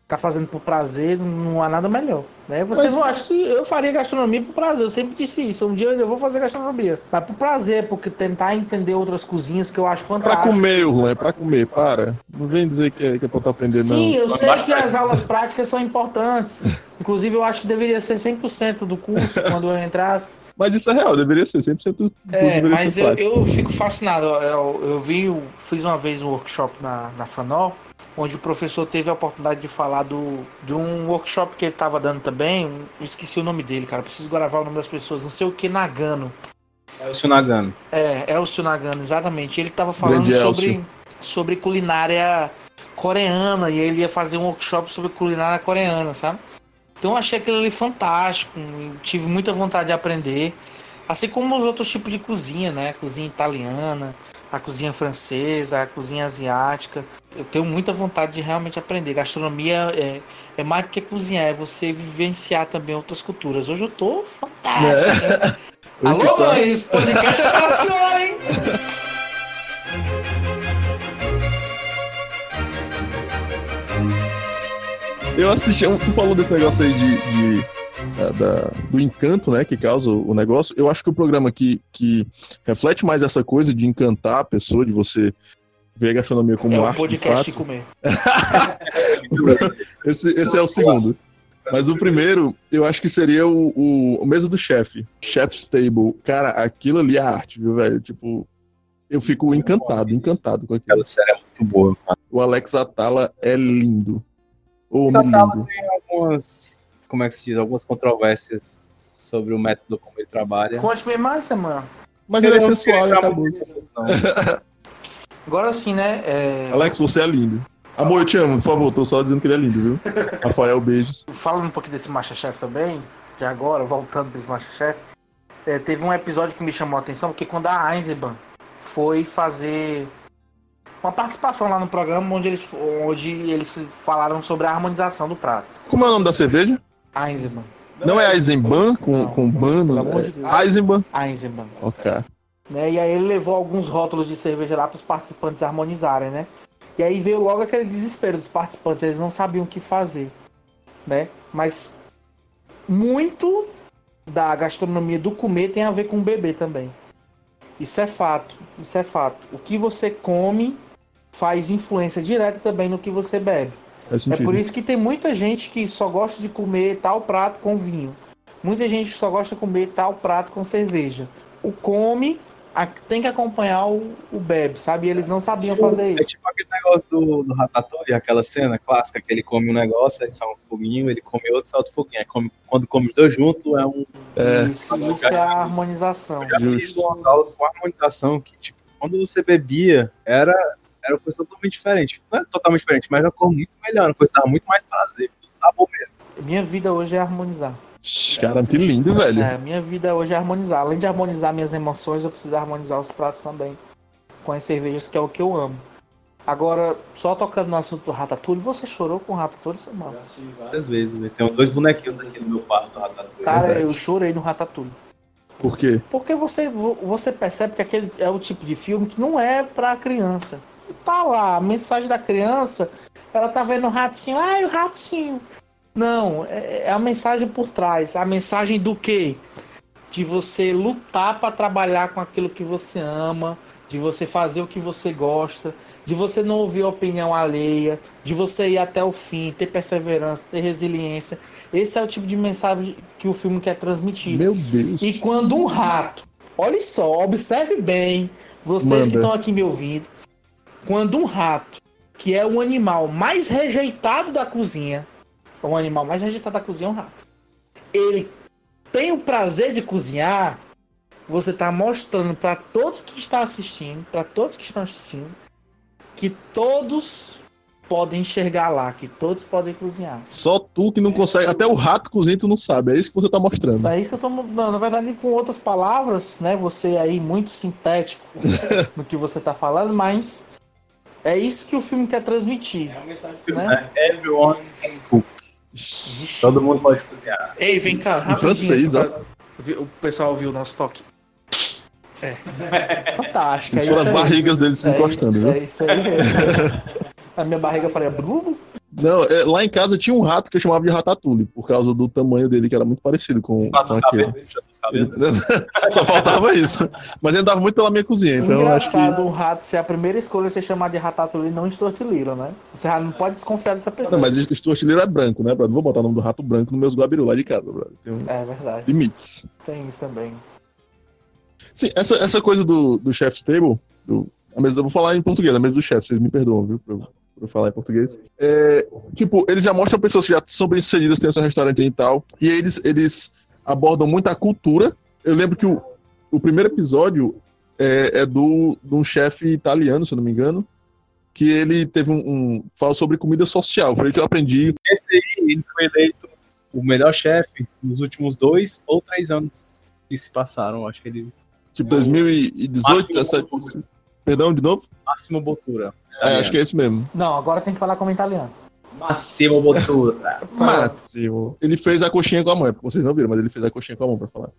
tá fazendo por prazer, não há nada melhor. Né? Você Mas- não acha que eu faria gastronomia por prazer, eu sempre disse isso. Um dia eu ainda vou fazer gastronomia. Mas por prazer, porque tentar entender outras cozinhas que eu acho Pra fantástico. comer, Urlan, é pra comer, para. Não vem dizer que é, que é pra tu aprender, Sim, não. eu sei que as aulas práticas são importantes. Inclusive, eu acho que deveria ser 100% do curso quando eu entrasse. Mas isso é real, deveria ser 100% do curso É, mas ser eu, eu fico fascinado. Eu, eu vi, eu fiz uma vez um workshop na, na FANOL, onde o professor teve a oportunidade de falar do, de um workshop que ele estava dando também. um- Eu esqueci o nome dele, cara. Preciso gravar o nome das pessoas. Não sei o que, Nagano. É o Sunagano. É, Elcio Nagano, exatamente. Ele estava falando sobre, Elcio. sobre culinária coreana e ele ia fazer um workshop sobre culinária coreana, sabe? Então eu achei aquilo ali fantástico, tive muita vontade de aprender. Assim como os outros tipos de cozinha, né? Cozinha italiana, a cozinha francesa, a cozinha asiática. Eu tenho muita vontade de realmente aprender. Gastronomia é, é mais do que cozinhar, é você vivenciar também outras culturas. Hoje eu tô fantástico. Hoje Alô, tu tá- mãe, esse podcast é pra senhora, hein? Eu assisti, tu falou desse negócio aí de, de- da- da- do encanto, né, que causa o negócio. Eu acho que o programa que, que reflete mais essa coisa de encantar a pessoa, de você ver a gastronomia como É um arte de podcast de fato. comer. Esse, esse é o segundo. Mas o primeiro, eu acho que seria o, o, o mesa do chefe. Chef's Table. Cara, aquilo ali é arte, viu, velho? Tipo, eu fico encantado, encantado com aquilo. Aquela série é muito boa. cara. O Alex Atala é lindo. Homem Alex Atala lindo. Algumas, como é que se diz? Algumas controvérsias sobre o método como ele trabalha. Conte-me mais, semana. Mas ele é sensual acabou. Agora sim, né? é, Alex, você é lindo. Amor, eu te amo, por favor, tô só dizendo que ele é lindo, viu? Rafael, beijos. falando um pouquinho desse Masterchef também, de agora, voltando pra esse Masterchef, é, teve um episódio que me chamou a atenção, porque quando a Eisenbahn foi fazer uma participação lá no programa onde eles, onde eles falaram sobre a harmonização do prato. Como é o nome da cerveja? Eisenbahn. Não é Eisenbahn com, Não, com ban? pelo amor É de Deus. Eisenbahn. Eisenbahn. Ok. né? E aí ele levou alguns rótulos de cerveja lá para os participantes harmonizarem, né? E aí veio logo aquele desespero dos participantes, eles não sabiam o que fazer, né? Mas muito da gastronomia do comer tem a ver com o beber também. Isso é fato, isso é fato. O que você come faz influência direta também no que você bebe. É por isso que tem muita gente que só gosta de comer tal prato com vinho. Muita gente que só gosta de comer tal prato com cerveja. O come a- tem que acompanhar o, o bebe, sabe? E eles não sabiam fazer É isso. tipo aquele negócio do, do Ratatouille, aquela cena clássica que ele come um negócio, aí sai um foguinho, ele come outro, sai outro foguinho. Aí come- quando come os dois juntos, é um. É. Isso, isso é a harmonização. Já fiz Justo. uma aula com harmonização que, tipo, quando você bebia, era, era uma coisa totalmente diferente. Não é totalmente diferente, mas era uma cor muito melhor, uma coisa que dava muito mais prazer, do sabor mesmo. Minha vida hoje é harmonizar. Caramba, que lindo, velho. É, minha vida hoje é harmonizar. Além de harmonizar minhas emoções, eu preciso harmonizar os pratos também. Com as cervejas, que é o que eu amo. Agora, só tocando no assunto do Ratatouille, você chorou com o Ratatouille, seu mal? Várias vezes, velho. Tem dois bonequinhos aqui no meu quarto do Ratatouille. Cara, Verdade. eu chorei no Ratatouille. Por quê? Porque você, vo- você percebe que aquele é o tipo de filme que não é pra criança. Tá lá, a mensagem da criança, ela tá vendo o ratinho, ai, o ratinho. Não, é, é a mensagem por trás. A mensagem do quê? De você lutar pra trabalhar com aquilo que você ama, de você fazer o que você gosta, de você não ouvir a opinião alheia, de você ir até o fim, ter perseverança, ter resiliência. Esse é o tipo de mensagem que o filme quer transmitir. Meu Deus. E quando um rato, olha só, observe bem, vocês Manda. que estão aqui me ouvindo, quando um rato, que é o animal mais rejeitado da cozinha, o animal mais rejeitado da cozinha é um rato. Ele tem o prazer de cozinhar, você está mostrando para todos que estão assistindo, para todos que estão assistindo, que todos podem enxergar lá, que todos podem cozinhar. Só tu que não consegue. Até o rato cozinha tu não sabe. É isso que você tá mostrando. É isso que eu tô. Não, na verdade, com outras palavras, né? Você aí muito sintético no que você tá falando, mas é isso que o filme quer transmitir. Né? É, Everyone can cook. Todo mundo pode cozinhar. Ei, vem cá, rapidinho. francês, ó. pra- O pessoal ouviu o nosso toque. É. Fantástico. Isso é foram as aí. barrigas deles se É encostando, isso, viu? É isso aí mesmo. A minha barriga faria brubo. Não, é, lá em casa tinha um rato que eu chamava de ratatouille, por causa do tamanho dele, que era muito parecido com, com a aquele. cabeça Só faltava isso. Mas ele andava muito pela minha cozinha, então eu acho que. Engraçado um rato ser a primeira escolha ser chamado de ratatouille e não Stuart Little, né? Você não pode desconfiar dessa pessoa. Não, mas o Stuart Little é branco, né, brother? Não vou botar o nome do rato branco nos meus guabiru lá de casa, brother. Tem um... É verdade. limites. Tem isso também. Sim, essa, essa coisa do, do chef's table, do, a mesa, eu vou falar em português, a mesa do chefe, vocês me perdoam, viu, por, eu- por falar em português. É, tipo, eles já mostram pessoas que já são bem sucedidas, têm o seu restaurante e tal, e aí eles, eles abordam muito a cultura. Eu lembro que o, o primeiro episódio é, é do, de um chefe italiano, se eu não me engano, que ele teve um, um fala sobre comida social, foi aí que eu aprendi. Esse aí, ele foi eleito o melhor chefe nos últimos dois ou três anos que se passaram. Acho que ele. Tipo, 2018, Máximo 17. Perdão, de novo? Máximo Botura. É, acho que é esse mesmo. Não, agora tem que falar como italiano. Máximo Botura. Máximo. Ele fez a coxinha com a mão, é porque vocês não viram, mas ele fez a coxinha com a mão pra falar.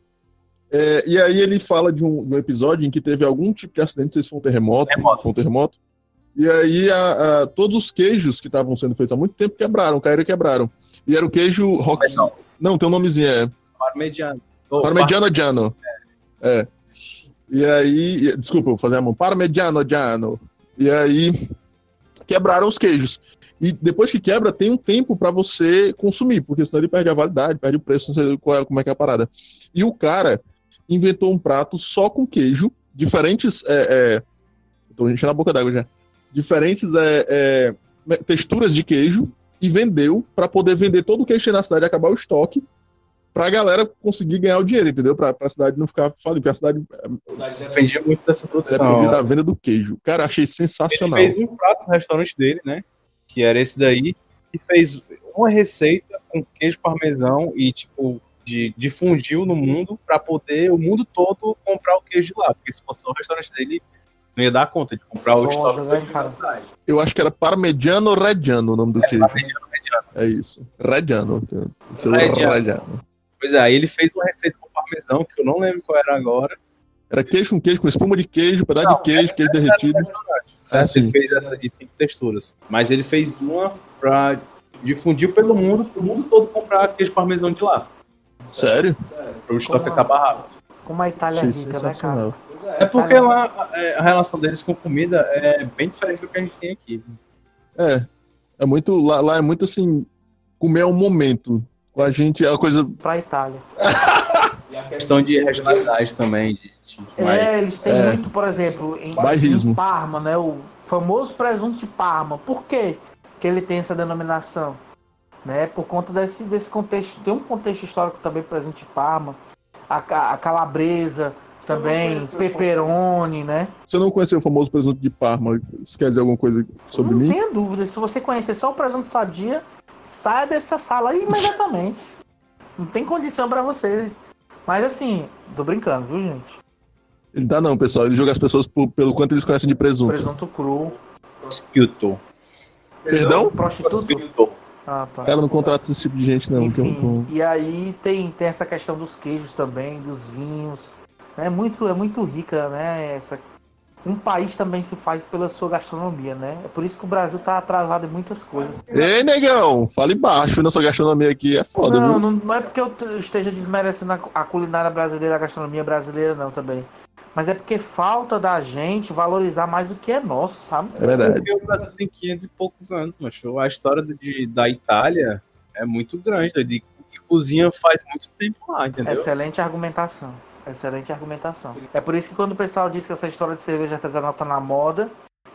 É, e aí ele fala de um, de um episódio em que teve algum tipo de acidente, não sei se foi um terremoto, Terremoto. foi um terremoto. E aí a- a- todos os queijos que estavam sendo feitos há muito tempo quebraram, caíram e quebraram. E era o queijo rock. Não. Não, tem um nomezinho, é. Parmegiano. Oh, Parmigiano Giano. É. E aí. Desculpa, vou fazer a mão. Parmigiano Giano. E aí. Quebraram os queijos. E depois que quebra, tem um tempo pra você consumir, porque senão ele perde a validade, perde o preço, não sei qual é- como é que é a parada. E o cara inventou um prato só com queijo, diferentes. É, é, tô enchendo a boca d'água já. Diferentes é, é, texturas de queijo e vendeu pra poder vender todo o queijo na cidade, acabar o estoque pra galera conseguir ganhar o dinheiro, entendeu? Pra, pra cidade não ficar falindo, porque a cidade Dependia muito dessa produção. depende da venda do queijo. Cara, achei Ele sensacional. fez um prato no restaurante dele, né? Que era esse daí. E fez uma receita com queijo parmesão e, tipo, de, difundiu no mundo pra poder o mundo todo comprar o queijo de lá. Porque se fosse o restaurante dele, não ia dar conta de comprar o Foda, estoque né, cara? cidade. Eu acho que era Parmigiano Reggiano o nome do queijo. Parmegiano, Parmegiano. É isso. Reggiano. Isso é o Reggiano. Reggiano. Pois é, aí ele fez uma receita com parmesão, que eu não lembro qual era agora. Era queijo com queijo, com espuma de queijo, pedaço Não, de queijo, queijo essa derretido. Certo? Ah, sim. ele fez essa de cinco texturas. Mas ele fez uma pra difundir pelo mundo, pro mundo todo comprar queijo parmesão de lá. Sério? Para o estoque acabar rápido. Como a Itália é rica, né, cara? É porque lá é, a relação deles com comida é bem diferente do que a gente tem aqui. É. É muito. Lá, lá é muito assim. Comer é um momento. Com a gente é uma coisa. Pra Itália. E a questão de regionalidade também, de É, mais- eles têm É. muito, por exemplo, em, Bairrismo. em Parma, né? O famoso presunto de Parma. Por quê que ele tem essa denominação? Né? Por conta desse, desse contexto. Tem um contexto histórico também presunto de Parma. A, a calabresa também, peperoni, né? Eu não conhecer o famoso presunto de Parma, você quer dizer alguma coisa sobre não mim? tenha dúvida. Se você conhecer só o presunto sadia, saia dessa sala imediatamente. não tem condição pra você. Mas assim, tô brincando, viu, gente? Ele dá não, pessoal. Ele joga as pessoas por- pelo quanto eles conhecem de presunto. Presunto cru. Prosecutor. Perdão? Prostituto. Ah, tá. Cara não contrata esse tipo de gente, não. que eu- Enfim, e aí tem, tem essa questão dos queijos também, dos vinhos. É muito, é muito rica, né? Essa... Um país também se faz pela sua gastronomia, né? É por isso que o Brasil tá atrasado em muitas coisas. Ei, negão, fale baixo na sua gastronomia aqui, é foda, não, viu? não, não é porque eu te- eu esteja desmerecendo a, a culinária brasileira, a gastronomia brasileira, não, também. Mas é porque falta da gente valorizar mais o que é nosso, sabe? É verdade. Porque o Brasil tem 500 e poucos anos, macho. A história de, da Itália é muito grande, de, de cozinha faz muito tempo lá, entendeu? Excelente argumentação. Excelente argumentação. É por isso que quando o pessoal diz que essa história de cerveja artesanal tá na moda,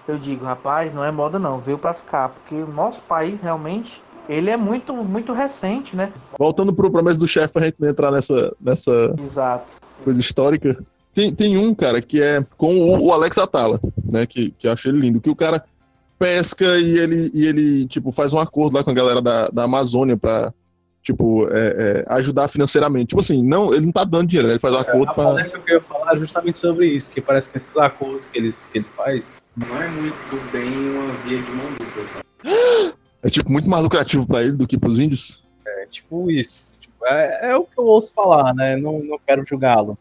eu digo, rapaz, não é moda não, veio pra ficar. Porque o nosso país realmente, ele é muito, muito recente, né? Voltando pro promessa do chefe, pra gente não entrar nessa, nessa Exato. coisa histórica. Tem, tem um, cara, que é com o, o Alex Atala, né? Que, que eu achei ele lindo. Que o cara pesca e ele, e ele tipo, faz um acordo lá com a galera da, da Amazônia pra, tipo, é, é, ajudar financeiramente. Tipo assim, não, ele não tá dando dinheiro, né? Ele faz um acordo A pra. polêmica que eu ia falar é justamente sobre isso, que parece que esses acordos que, eles, que ele faz não é muito bem uma via de mão dupla? É, tipo, muito mais lucrativo pra ele do que pros índios. É tipo isso. Tipo, é, é o que eu ouço falar, né? Não, não quero julgá-lo.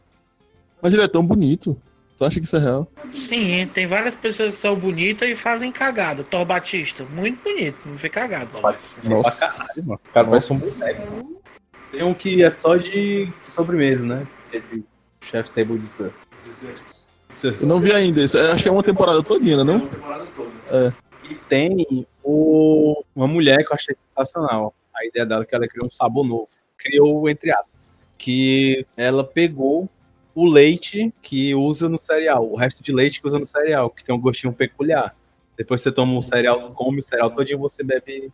Mas ele é tão bonito. Tu acha que isso é real? Sim, tem várias pessoas que são bonitas e fazem cagada. Thor Batista, muito bonito, não fez cagada. Nossa. Pra caralho, mano. O cara parece um boneco. Tem um que é só de sobremesa, né? É de Chef's Table Dessert. Eu não vi ainda isso. Acho que é uma temporada todinha, né, não? temporada toda. É. E tem o... uma mulher que eu achei sensacional. A ideia dela é que ela criou um sabor novo. Criou, entre aspas, que ela pegou o leite que usa no cereal, o resto de leite que usa no cereal, que tem um gostinho peculiar. Depois você toma o cereal, come o cereal todinho, você bebe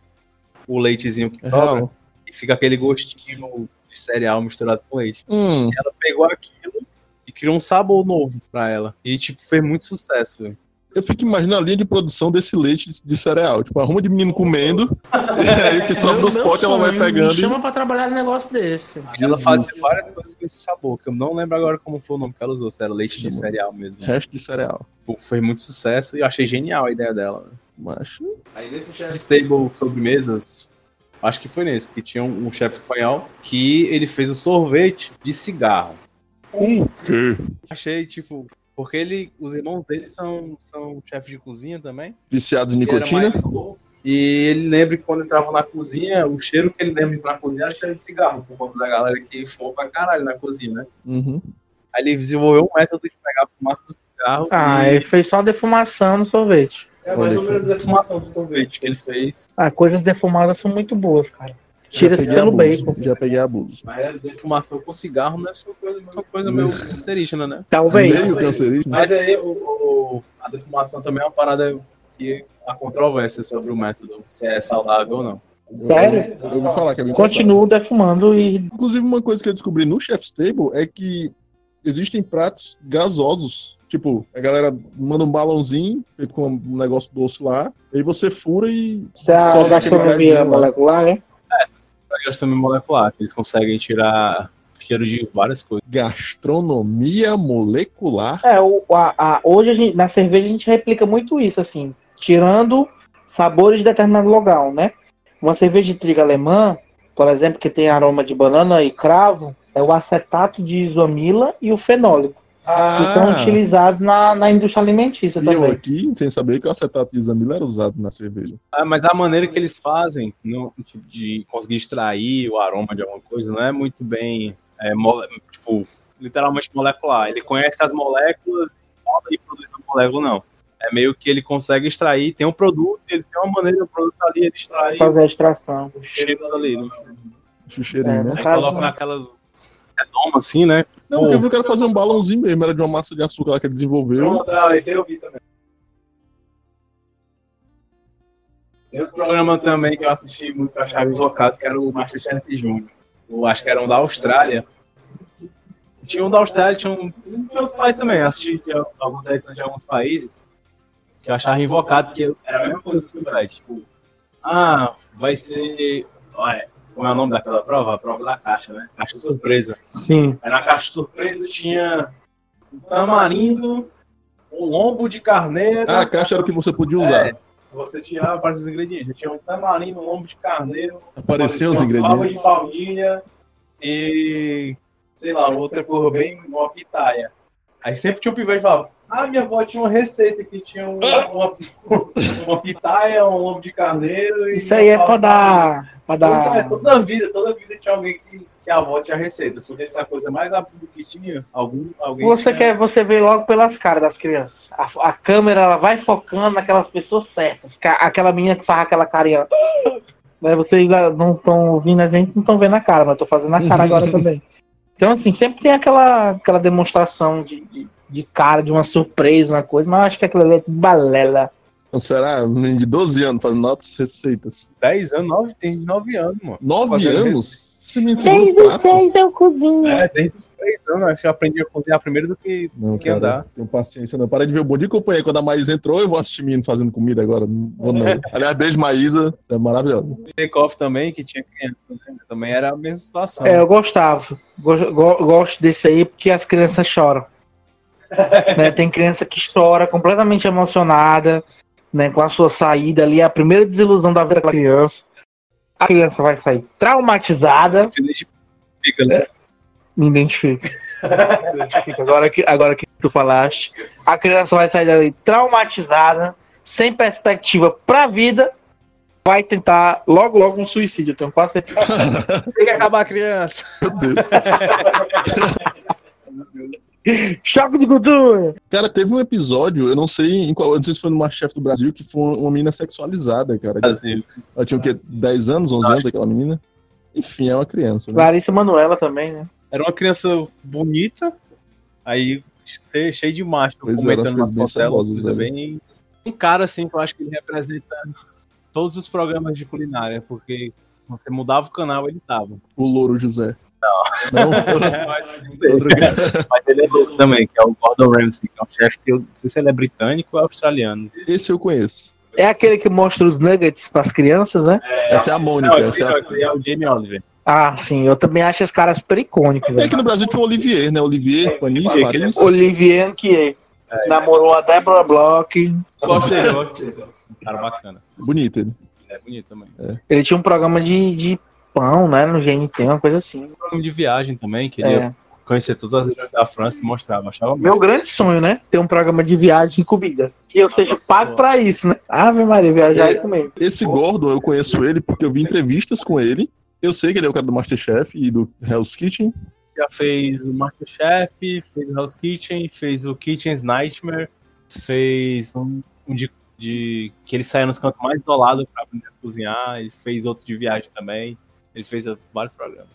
o leitezinho que sobra e fica aquele gostinho de cereal misturado com leite. Hum, Ela pegou aquilo e criou um sabor novo pra ela. E, tipo, fez muito sucesso, velho. Eu fico imaginando a linha de produção desse leite de, de cereal. Tipo, arruma de menino comendo, e aí que sobe dos potes ela vai pegando. Me e- chama pra trabalhar num negócio desse. Ela fazia várias coisas com esse sabor, que eu não lembro agora como foi o nome que ela usou, se era leite de cereal mesmo. Resto de cereal. Pô, Fez muito sucesso e eu achei genial a ideia dela. Macho. Aí nesse chef stable sobremesas, acho que foi nesse, que tinha um, um chefe espanhol que ele fez o sorvete de cigarro. O quê? Achei, tipo, porque ele, os irmãos dele são, são chefes de cozinha também. Viciados em nicotina? E ele lembra que quando entrava na cozinha, o cheiro que ele lembra de entrar na cozinha era cheiro de cigarro, por conta da galera que fumou pra caralho na cozinha, né? Uhum. Aí ele desenvolveu um método de pegar a fumaça do cigarro Ah, e ele fez só defumação no sorvete. é mais ou menos a defumação do sorvete que ele fez. Ah, coisas defumadas são muito boas, cara. Tira-se peguei pelo bacon. Já peguei abuso. Mas a defumação com cigarro não ser uma coisa, uma coisa meio cancerígena, né? Talvez. Meio cancerígeno. Mas aí o, o- a defumação também é uma parada que há controvérsia sobre o método, se é saudável ou não. Sério? Eu, eu vou falar que é Continuo defumando e Inclusive, uma coisa que eu descobri no Chef's Table é que existem pratos gasosos. Tipo, a galera manda um balãozinho feito com um negócio doce lá, aí você fura e. é aquele gastronomia molecular, né? Gastronomia molecular, que eles conseguem tirar cheiro de várias coisas. Gastronomia molecular. É, o, a, a- hoje a gente- na cerveja a gente replica muito isso, assim, tirando sabores de determinado local, né? Uma cerveja de trigo alemã, por exemplo, que tem aroma de banana e cravo, é o acetato de isomila e o fenólico, que são utilizados na, na indústria alimentícia Ah, e eu também. aqui, sem saber que o acetato de isamila era usado na cerveja. Ah, mas a maneira que eles fazem no, tipo, de conseguir extrair o aroma de alguma coisa não é muito bem, é, mole- tipo, literalmente molecular. Ele conhece as moléculas e produz a molécula, não. É meio que ele consegue extrair, tem um produto, ele tem uma maneira, o produto ali, ele extrai Fazer a extração. o cheiro ali. Né? Chucheirinho, É, né? Aí coloca né? naquelas redomas assim, né? Não, porque eu vi o cara fazer um balãozinho mesmo, era de uma massa de açúcar lá que ele desenvolveu. ah, esse eu vi também. Tem outro programa também que eu assisti muito que eu achava invocado, que era o Masterchef Júnior. Eu acho que era um da Austrália. Tinha um da Austrália, tinha um. Tinha outros países também. Eu assisti de alguns edições de alguns países que eu achava invocado, que era a mesma coisa do Superbad. Tipo, ah, vai ser. Olha, como é o nome daquela prova? A prova da caixa, né? Caixa surpresa. Sim. Aí na caixa surpresa tinha um tamarindo, um lombo de carneiro. Ah, a caixa era o que você podia usar. É, Você tirava vários ingredientes. Tinha um tamarindo, um lombo de carneiro, Apareciam os tinha uma de ingredientes. baunilha e, sei lá, outra cor bem, uma pitaia. Aí sempre tinha um pivete que falava, ah, minha avó tinha uma receita que tinha um- uma, uma pitaia, um lombo de carneiro. e Isso aí é uma pra dar. Pra Pois é, toda vida, toda vida tinha alguém que, que a avó tinha receita. Podia ser a coisa mais absurda que tinha. Algum, alguém Você tinha- quer, você vê logo pelas caras das crianças. A, a câmera ela vai focando naquelas pessoas certas. Aquela menina que faz aquela carinha. Né, vocês não estão ouvindo a gente, não estão vendo a cara, mas eu tô fazendo a cara agora também. Então, assim, sempre tem aquela, aquela demonstração de, de, de cara, de uma surpresa, uma coisa, mas eu acho que aquilo ali é tudo balela. Então, será? Um de 12 anos fazendo notas receitas. 10 anos, 9, tem 9 anos, mano. 9 Fazendo anos? Esse menino segura Desde os eu cozinho. É, desde os 3 anos, acho que eu aprendi a cozinhar primeiro do que. Não, que cara, andar. tenho paciência não. Para de ver o Bom Dia e Companhia. Quando a Maísa entrou, eu vou assistir menino fazendo comida agora. Não vou não. Aliás, beijo, Maísa. Você é maravilhosa. Take-off também, que tinha criança, né? Também era a mesma situação. É, eu gostava. Go- go- gosto desse aí porque as crianças choram. Né, Tem criança que chora completamente emocionada, né, com a sua saída ali, a primeira desilusão da vida da criança. A criança vai sair traumatizada, Se identifica, né? me identifica. Me identifica. Agora, que, agora que tu falaste, a criança vai sair dali traumatizada, sem perspectiva pra vida, vai tentar logo, logo um suicídio. Eu tenho quase certeza. Tem que acabar a criança. Choque de cultura! Cara, teve um episódio, eu não sei em qual, não sei se foi no Masterchef do Brasil, que foi uma menina sexualizada, cara. Brasil. Ela tinha o quê? 10 anos, 11 anos, aquela menina? Enfim, é uma criança, né? Larissa Manuela também, né? Era uma criança bonita, aí che- cheio de macho Pois é, comentando nas cebosas, coisa né? bem... Um cara, assim, que eu acho que ele representa todos os programas de culinária, porque você mudava o canal, ele tava. O Louro José. Não. Mas Outro cara. ele é louco também, que é o Gordon Ramsay, que é um chefe que eu não sei se ele é britânico ou australiano. Esse eu conheço. É aquele que mostra os nuggets pras crianças, né? Essa é a Mônica. Não, essa é, não, a... é o Jamie Oliver. Ah, sim, eu também acho esse cara super icônico, é que no Brasil tinha o Olivier, né? Olivier, Panis, Olivier, Paris. Olivier que namorou a Deborah gosto dele. Um cara bacana. Bonito ele. É bonito também. Ele tinha um programa de, de pão, né? No GNT, uma coisa assim. Um programa de viagem também, que ele ia É. conhecer todas as regiões da França e mostrava. Achava Meu massa. grande sonho, né? Ter um programa de viagem e comida. Que eu seja pago pra isso, né? Ave Maria, viajar É. e comer. Esse Gordon, eu conheço ele porque eu vi entrevistas com ele. Eu sei que ele é o cara do Masterchef e do Hell's Kitchen. Já fez o Masterchef, fez o Hell's Kitchen, fez o Kitchen's Nightmare, fez um, um de, de- que ele saia nos cantos mais isolados pra aprender a cozinhar, ele fez outro de viagem também, ele fez vários programas.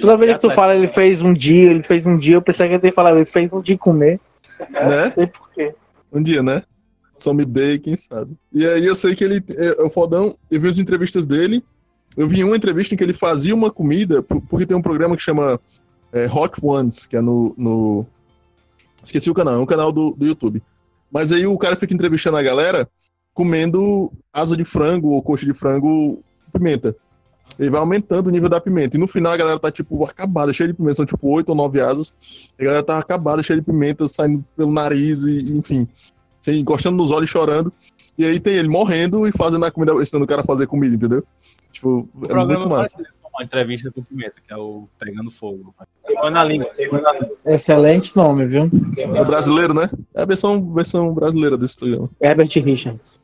Toda vez que tu fala, ele fez um dia, ele fez um dia, eu pensei que ele ia falar, ele fez um dia comer. Né? Não sei porquê. Um dia, né? Some Day, quem sabe. E aí eu sei que ele é, é o fodão. Eu vi as entrevistas dele. Eu vi uma entrevista em que ele fazia uma comida, por- porque tem um programa que chama é, Hot Ones, que é no, no- Esqueci o canal, é um canal do, do YouTube. Mas aí o cara fica entrevistando a galera comendo asa de frango ou coxa de frango com pimenta. Ele vai aumentando o nível da pimenta. E no final a galera tá, tipo, acabada, cheia de pimenta. São, tipo, oito ou nove asas. E a galera tá acabada, cheia de pimenta, saindo pelo nariz e, enfim. Assim, encostando nos olhos e chorando. E aí tem ele morrendo e fazendo a comida, ensinando o cara a fazer comida, entendeu? Tipo, O é programa muito massa. uma entrevista com pimenta, que é o Pegando Fogo. Queimando na língua, queimando na língua. Excelente nome, viu? É brasileiro, né? É a versão, versão brasileira desse programa. Herbert Richards.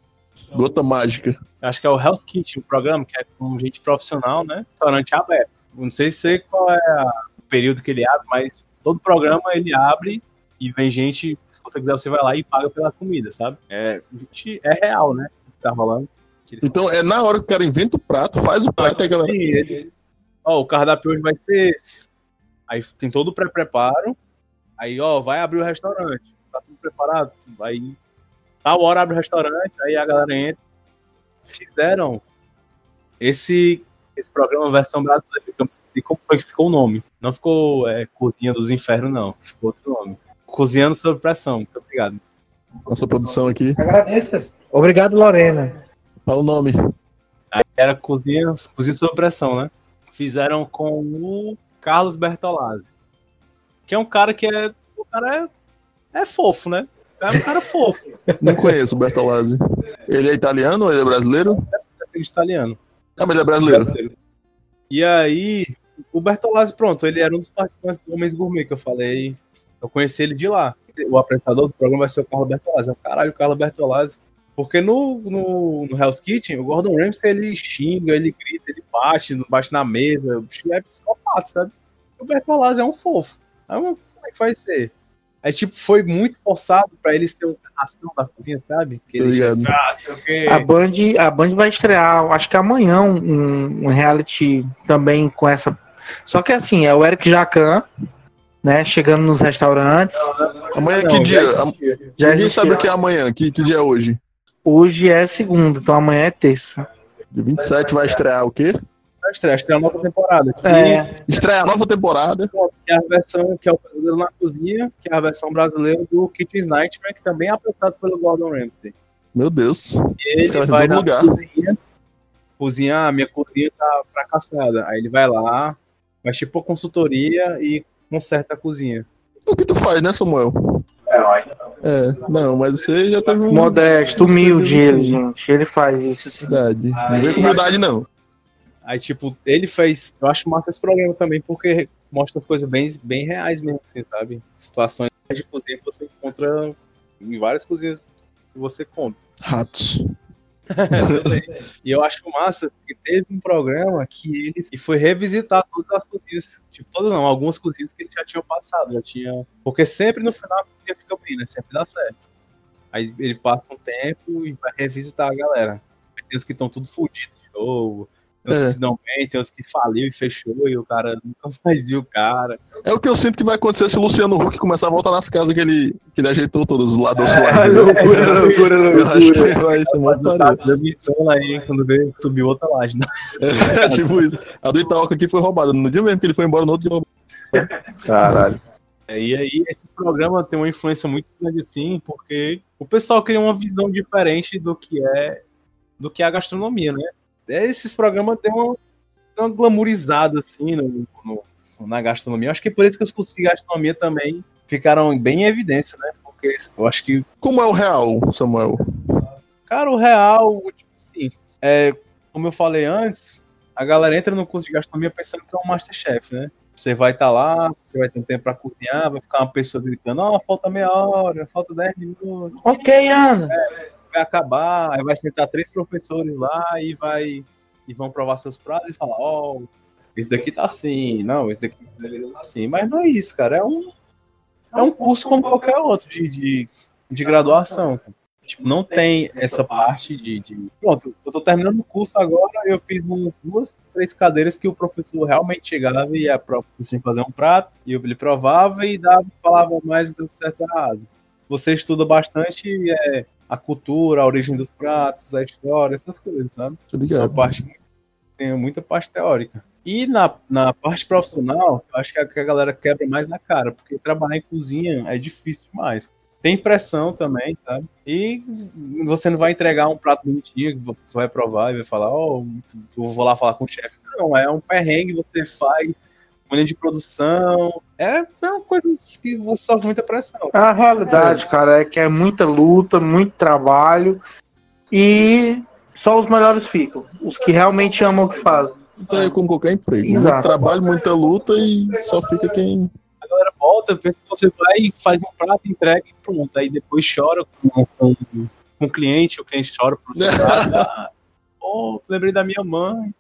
Gota Mágica. Acho que é o Hell's Kitchen, o programa, que é com gente profissional, né? Restaurante aberto. Não sei se qual é o período que ele abre, mas todo programa ele abre e vem gente, se você quiser, você vai lá e paga pela comida, sabe? É, gente, é real, né? que Tá rolando. Então é na hora que o cara inventa o prato, faz o prato e a galera. Sim, eles. Ó, o cardápio hoje vai ser esse. Aí tem todo o pré-preparo. Aí, ó, vai abrir o restaurante. Tá tudo preparado? Aí, tal hora abre o restaurante, aí a galera entra. Fizeram esse, esse programa versão brasileira. não esqueci como foi que ficou o nome. Não ficou é, Cozinha dos Infernos, não. Ficou outro nome. Cozinhando sob pressão. Muito obrigado. Nossa produção aqui. Agradeço. Obrigado, Lorena. Fala o nome. Aí era Cozinha, Cozinha sob pressão, né? Fizeram com o Carlos Bertolazzi. Que é um cara que é. O cara é, é fofo, né? É um cara fofo, Não conheço o Bertolazzi. Ele é italiano ou ele é brasileiro? deve ser italiano. Ah, mas ele é brasileiro. E aí, o Bertolazzi, pronto, ele era um dos participantes do Homens Gourmet que eu falei. Eu conheci ele de lá. O apresentador do programa vai ser o Carlos Bertolazzi. Eu, Caralho, o Carlos Bertolazzi. Porque no, no, no Hell's Kitchen, o Gordon Ramsay, ele xinga, ele grita, ele bate, bate na mesa. O bicho é psicopata, sabe? O Bertolazzi é um fofo. Aí, como é que vai ser? Aí, tipo, foi muito forçado pra eles terem um rastão da cozinha, sabe? Que Tô ele ligado. chega, ah, não. A Band, a Band vai estrear, acho que amanhã, um, um reality também com essa. Só que assim, é o Eric Jacan, né? Chegando nos restaurantes. Amanhã Não, que dia? já Ninguém sabe o que é amanhã. Que, que dia é hoje? Hoje é segunda, então amanhã é terça. Dia 27 vai estrear o quê? Vai estrear, estreia a nova temporada. Que, É, Estreia a nova temporada. que é a versão que é o Pesadelo na Cozinha, que é a versão brasileira do Kitchen's Nightmare, que também é apresentado pelo Gordon Ramsay. Meu Deus. E ele tá vai em todo nas lugar. cozinhas, cozinhar, minha cozinha tá fracassada. Aí ele vai lá, faz tipo consultoria e conserta a cozinha. O que tu faz, né, Samuel? É, não, mas você já teve um. modesto, humilde ele, isso. gente. Ele faz isso sim. Verdade. Não vem com humildade, não. Aí, tipo, ele fez. Eu acho massa esse programa também, porque mostra coisas bem, bem reais mesmo, assim, sabe? Situações de cozinha que você encontra em várias cozinhas que você compra. Ratos. E eu acho massa porque teve um programa que ele foi revisitar todas as cozinhas. Tipo, todas não, algumas cozinhas que ele já tinha passado, já tinha. Porque sempre no final a cozinha fica bem, né? Sempre dá certo. Aí ele passa um tempo e vai revisitar a galera. Tem os que estão tudo fodidos de novo. Tem os É. que se dão bem, tem os que faliu e fechou e o cara nunca mais viu o cara. É o que eu sinto que vai acontecer se o Luciano Huck começar a voltar nas casas que ele, que ele ajeitou todos os lados É, lá. loucura, loucura, Eu acho que vai ser muito Tá transmitindo aí quando vê subiu outra laje. né? É, tipo isso. A do Itaoca aqui foi roubada. No dia mesmo que ele foi embora, no outro dia. Caralho. É, E aí, esses programas têm uma influência muito grande, assim, porque o pessoal cria uma visão diferente do que é do que é a gastronomia, né? É, Esses programas têm uma, uma glamourizada, assim, no, no- na gastronomia. Eu acho que por isso que os cursos de gastronomia também ficaram bem em evidência, né? Porque eu acho que, Como é o real, Samuel? cara, o real, tipo assim, é, como eu falei antes, a galera entra no curso de gastronomia pensando que é um Masterchef, né? Você vai estar lá, você vai ter um tempo para cozinhar, vai ficar uma pessoa gritando, ó, falta meia hora, falta 10 minutos, Ok, Ana. Vai acabar, aí vai sentar três professores lá e vai e vão provar seus pratos e falar, ó, esse daqui tá assim, não, esse daqui tá assim. Mas não é isso, cara, é um é um curso como qualquer outro de, de, de graduação. Tipo, não tem essa parte de, de- Pronto, eu tô terminando o curso agora, eu fiz umas duas, três cadeiras que o professor realmente chegava e a que fazer um prato, e ele provava e dava, falava mais do que certo errado. Você estuda bastante é, a cultura, a origem dos pratos, a história, essas coisas, sabe? Uma ligado. parte tem muita parte teórica. E na, na parte profissional, acho que a, que a galera quebra mais na cara, porque trabalhar em cozinha é difícil demais. Tem pressão também, sabe? E você não vai entregar um prato bonitinho, que você vai provar e vai falar, ó, eu vou lá falar com o chefe. Não, é um perrengue, você faz linha de produção. É, é uma coisa que você sofre muita pressão. A realidade, cara, é que é muita luta, muito trabalho e só os melhores ficam. Os que realmente amam o que fazem. Então é como qualquer emprego. Exato. Muito trabalho, muita luta e só fica quem. A galera volta, pensa que você vai e faz um prato, entrega e pronto. Aí depois chora com, com, com o cliente, o cliente chora pro seu prato. Pô, lembrei da minha mãe.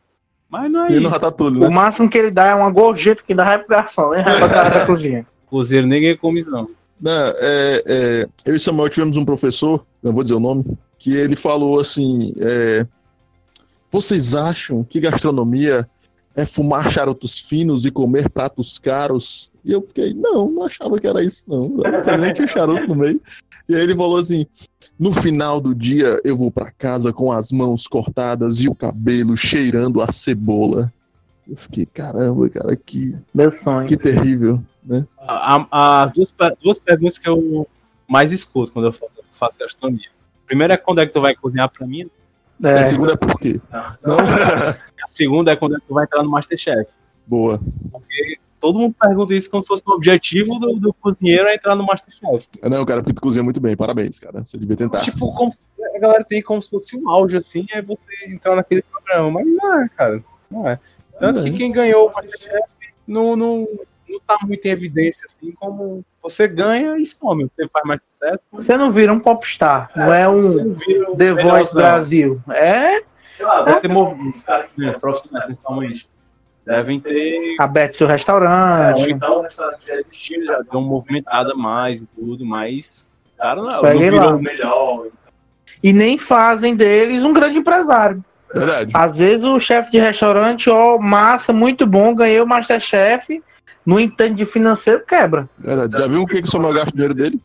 Mas não é E no isso. ratatouille, O né? máximo que ele dá é uma gorjeta que ainda vai pro garçom, né? Vai pra cozinha. Cozeiro ninguém come isso, não. Não, é, é, eu e Samuel tivemos um professor, não vou dizer o nome, que ele falou assim: é, vocês acham que gastronomia é fumar charutos finos e comer pratos caros? E eu fiquei, não, não achava que era isso, não. Não tinha nem tinha charuto no meio. E aí ele falou assim: no final do dia eu vou pra casa com as mãos cortadas e o cabelo cheirando a cebola. Eu fiquei, caramba, cara, que, Meu sonho. que terrível, né? As duas, duas perguntas que eu mais escuto quando eu fa- faço gastronomia. Primeiro é quando é que tu vai cozinhar pra mim. A É, segunda é por quê? Não? A segunda é quando é tu vai entrar no Masterchef. Boa. todo mundo pergunta isso como se fosse o objetivo do, do cozinheiro é entrar no Masterchef. É, Não, cara, porque tu cozinha muito bem. Parabéns, cara. Você devia tentar. Tipo, como, a galera tem como se fosse um auge, assim, é você entrar naquele programa. Mas não é, cara. Não é. Tanto que quem ganhou o Masterchef não, não, não tá muito em evidência, assim, como você ganha e some. Você faz mais sucesso. Você não vira um popstar, não é um não vira o The Voice. Brasil. É Sei lá, deve ter movido, os caras que profissionais, principalmente. Devem ter. aberto seu Ou restaurante. então o restaurante já existiu, já deu uma movimentada mais e tudo, mas. Cara, não, não virou o melhor. E nem fazem deles um grande empresário. Verdade. Às vezes o chefe de restaurante, ó, massa, muito bom, ganhei o Masterchef, não entende de financeiro, quebra. Verdade. Já viu o que que só gasto o dinheiro dele?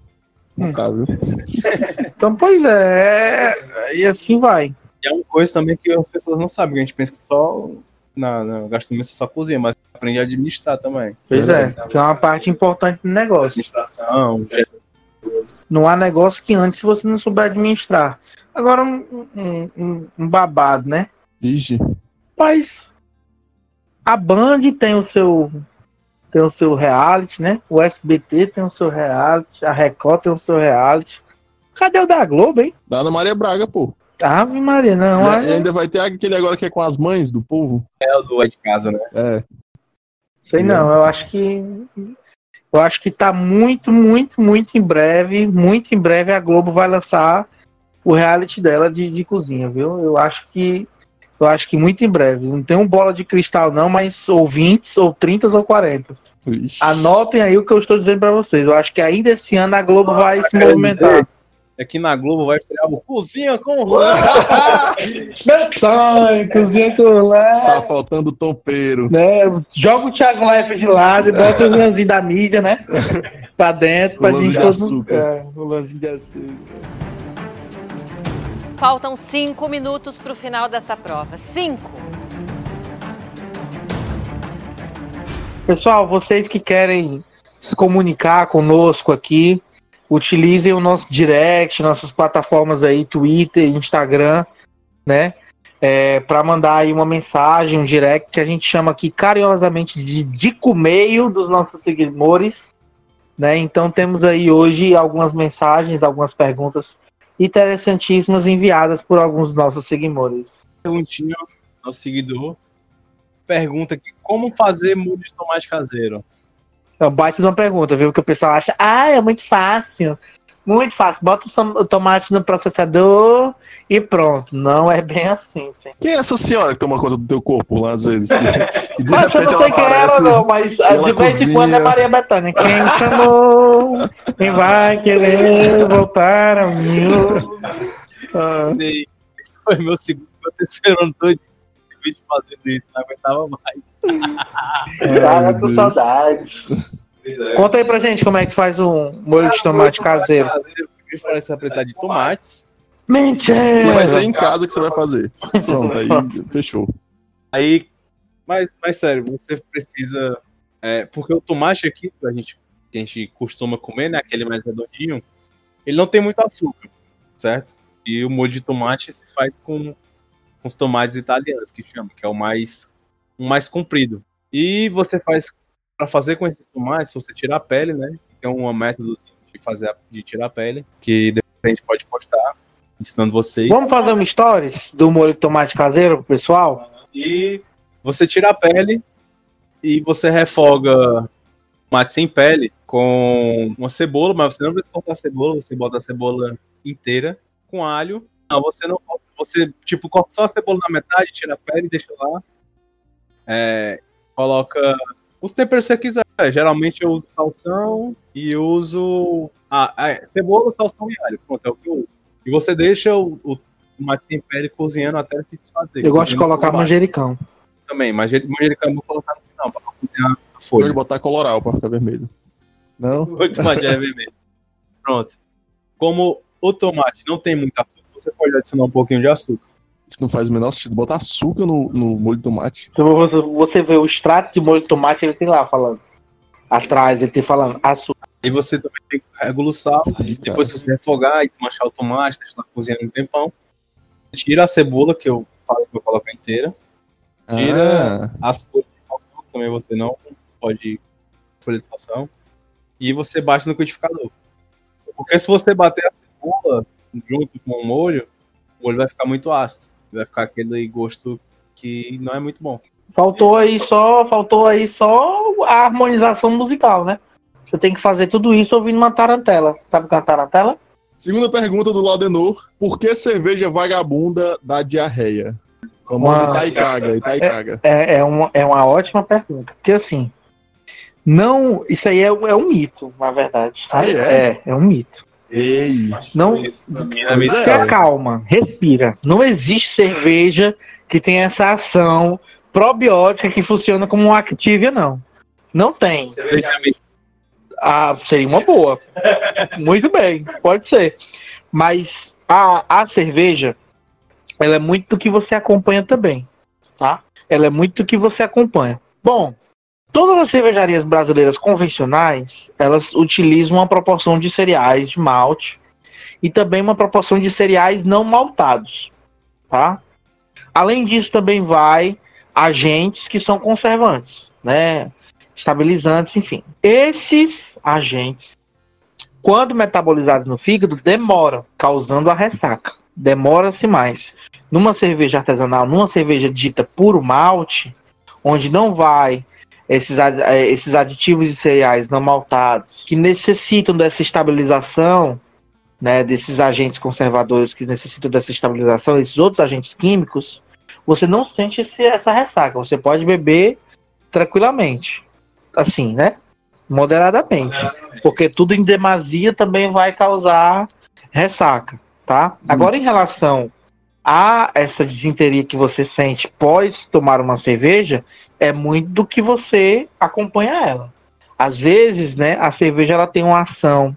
Não tá, viu? Então, pois é, é, e assim vai. E é uma coisa também que as pessoas não sabem, que a gente pensa que só na, na gastronomia você só cozinha, mas aprende a administrar também. Pois é, que é uma parte importante do negócio. Administração, Não há negócio que antes se você não souber administrar. Agora, um, um- um- um babado, né? Ixi. Mas a Band tem o seu tem o seu reality, né? O SBT tem o seu reality, a Record tem o seu reality. Cadê o da Globo, hein? Da Ana Maria Braga, pô. Ave Maria, não. E olha- ainda vai ter aquele agora que é com as mães do povo. é o do é de casa, né? É. Sei não, eu acho que. Eu acho que tá muito, muito, muito em breve. Muito em breve a Globo vai lançar o reality dela de, de cozinha, viu? Eu acho que. Eu acho que muito em breve. Não tem um bola de cristal, não, mas ou 20, ou 30 ou 40. Ixi. Anotem aí o que eu estou dizendo pra vocês. Eu acho que ainda esse ano a Globo vai se movimentar. É que na Globo vai estrear o Cozinha com o. Meu sonho, cozinha com lá. Tá faltando tompeiro. Né? Joga o Thiago Life de lado e bota o lãzinho da mídia, né? Pra dentro, pra O lãzinho gente de todo. É, o lãzinho de açúcar. Faltam cinco minutos para o final dessa prova. Cinco. Pessoal, vocês que querem se comunicar conosco aqui, utilizem o nosso direct, nossas plataformas aí, Twitter, Instagram, né? É, para mandar aí uma mensagem, um direct que a gente chama aqui carinhosamente de Dico Meio dos nossos seguidores, né? Então temos aí hoje algumas mensagens, algumas perguntas interessantíssimas enviadas por alguns dos nossos seguidores. Perguntinha, nosso seguidor. Pergunta aqui: como fazer molho de tomate caseiro? É um baita de uma pergunta, viu? Que o pessoal acha, ah, é muito fácil. Muito fácil. Bota o tom- o tomate no processador e pronto. Não é bem assim, sim. Quem é essa senhora que toma conta do teu corpo lá às vezes? Que, que Mas eu não ela sei quem era, aparece. não, mas ela de vez em quando é Maria Bethânia. Quem chamou? Quem vai querer voltar ao meu? Ah, Esse esse foi meu segundo, meu terceiro ano todo de vídeo fazendo isso, não aguentava mais. Tava com saudade. Conta aí pra gente como é que faz um molho de tomate caseiro. Primeiro você vai precisar de tomates. E vai Mentira! ser em casa que você vai fazer. Pronto, aí fechou. Aí, mas, mas sério, você precisa. é, porque o tomate aqui, que a gente, que a gente costuma comer, né? Aquele mais redondinho, ele não tem muito açúcar, certo? E o molho de tomate se faz com, com os tomates italianos, que chama, que é o mais, o mais comprido. E você faz, para fazer com esses tomates, você tira a pele, né? Tem um método de fazer, a- de tirar a pele, que depois a gente pode postar, ensinando vocês. Vamos fazer uma stories do molho de tomate caseiro pro pessoal? E você tira a pele e você refoga tomate sem pele com uma cebola, mas você não precisa cortar a cebola, você bota a cebola inteira com alho. Não, você não. Você, tipo, corta só a cebola na metade, tira a pele e deixa lá. É, coloca os temperos que você quiser. Geralmente eu uso salsão e uso ah, é, cebola, salsão e alho. Pronto, é o que eu uso. E você deixa o, o tomate sem pele cozinhando até se desfazer. Eu gosto de colocar manjericão. também, mas manjericão eu vou colocar no final para cozinhar a Pode folha. botar coloral pra ficar vermelho. Não? O tomate é vermelho. Pronto. Como o tomate não tem muito açúcar, você pode adicionar um pouquinho de açúcar. Isso não faz o menor sentido. Botar açúcar no, no molho de tomate. Você, você vê o extrato de molho de tomate, ele tem lá falando. Atrás, ele tem falando açúcar. E você também tem que regular o sal. Cara. Depois que você refogar e desmanchar o tomate, deixar lá cozinhando um tempão. Tira a cebola, que eu falo que eu coloco inteira. Ah, tira- As folhas de salsão também você não pó de folha de salsão, e você bate no liquidificador. Porque se você bater a cebola junto com o molho, o molho vai ficar muito ácido. Vai ficar aquele gosto que não é muito bom. Faltou aí só, faltou aí só a harmonização musical, né? Você tem que fazer tudo isso ouvindo uma tarantela. Sabe o que é uma tarantela? Segunda pergunta do Laudenor. Por que cerveja vagabunda dá diarreia? Famosa Uma- Itaicaga, Itaicaga. É, é, uma, é uma ótima pergunta. Porque assim, não. Isso aí é, é um mito, na verdade. Ah, é? é, é um mito. Ei, Não, se é. acalma, respira. Não existe cerveja que tenha essa ação probiótica que funciona como uma Activia, não. Não tem. Ah, seria uma boa. Muito bem, pode ser. Mas a, a cerveja, ela é muito do que você acompanha também, tá? Ela é muito do que você acompanha. Bom, todas as cervejarias brasileiras convencionais, elas utilizam uma proporção de cereais de malte e também uma proporção de cereais não maltados, tá? Além disso, também vai agentes que são conservantes, né? Estabilizantes, enfim. Esses agentes, quando metabolizados no fígado, demoram, causando a ressaca. Demora-se mais. Numa cerveja artesanal, numa cerveja dita puro malte, onde não vai esses, eh, esses aditivos de cereais não maltados, que necessitam dessa estabilização, né, desses agentes conservadores que necessitam dessa estabilização, esses outros agentes químicos, você não sente esse- essa ressaca. Você pode beber tranquilamente. Assim, né? Moderadamente. Porque tudo em demasia também vai causar ressaca, tá? Agora, em Isso. relação a essa desinteria que você sente pós tomar uma cerveja, é muito do que você acompanha ela. Às vezes, né, a cerveja ela tem uma ação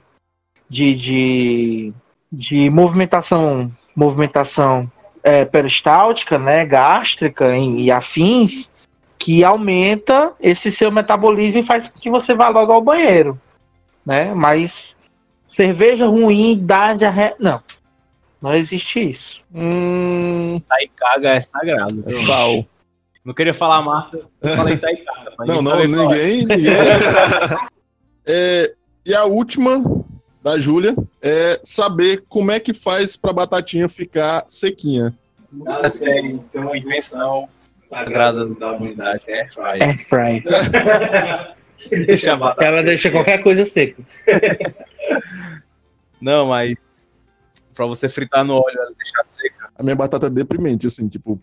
de, de, de movimentação, movimentação é, peristáltica, né, gástrica e, e afins, que aumenta esse seu metabolismo e faz com que você vá logo ao banheiro, né? Mas cerveja ruim dá diarreia, não. Não existe isso. hum, Itaicaga é sagrado. é sal. Não queria falar marca, eu falei Itaicaga. mas Não, não, é. ninguém, ninguém. É, e a última da Júlia é saber como é que faz pra batatinha ficar sequinha. Nada tem, tem uma invenção sagrada da humanidade, é fry. Air fry. Deixa a batata. Ela deixa qualquer coisa seca. Não, mas pra você fritar no óleo, ela deixar seca. A minha batata é deprimente, assim, tipo.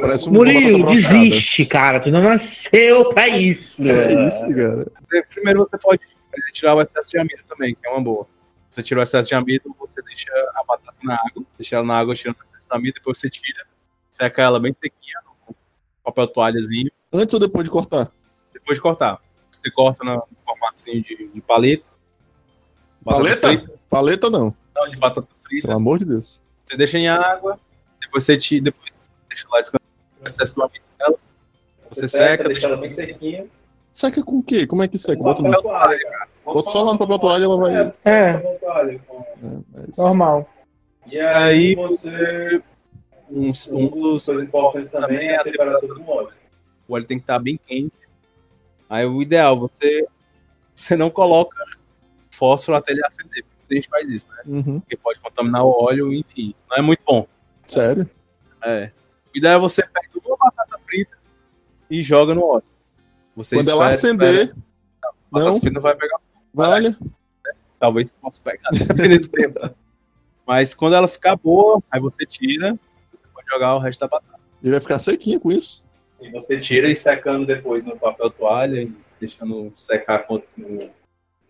Parece um Murilo, desiste, cara. Tu não nasceu pra isso. É isso, cara. Primeiro você pode tirar o excesso de amido também, que é uma boa. Você tira o excesso de amido, você deixa a batata na água, deixa ela na água, tirando o excesso de amido, depois você tira, seca ela bem sequinha, no papel toalhazinho, Antes ou depois de cortar? depois de cortar. Você corta no formatinho de, de paleta. Paleta? Paleta não, Não, de batata frita. pelo amor de Deus. Você deixa em água, depois você tira, depois deixa lá o excesso do amido dela. Você seca, deixa ela bem sequinha. Seca com o quê? Como é que seca? Bota, no... Papel toalha, cara. Bota só lá no papel toalha e ela vai. É, toalha. É, isso. normal. E aí você. Um, um dos coisas importantes também é a temperatura do óleo. O óleo tem que estar bem quente. Aí o ideal, você, você não coloca fósforo até ele acender. Muita gente faz isso, né? Uhum. Porque pode contaminar o óleo, enfim. Isso não é muito bom. Sério? É. O ideal é você pegar uma batata frita e joga no óleo. Você Quando ela espera- acender, espera. batata não. frita não vai pegar Vale. talvez possa pegar, dependendo do tempo. Mas quando ela ficar boa, aí você tira, você pode jogar o resto da batata. E vai ficar sequinha com isso. E você tira e secando depois no papel toalha, e deixando secar no,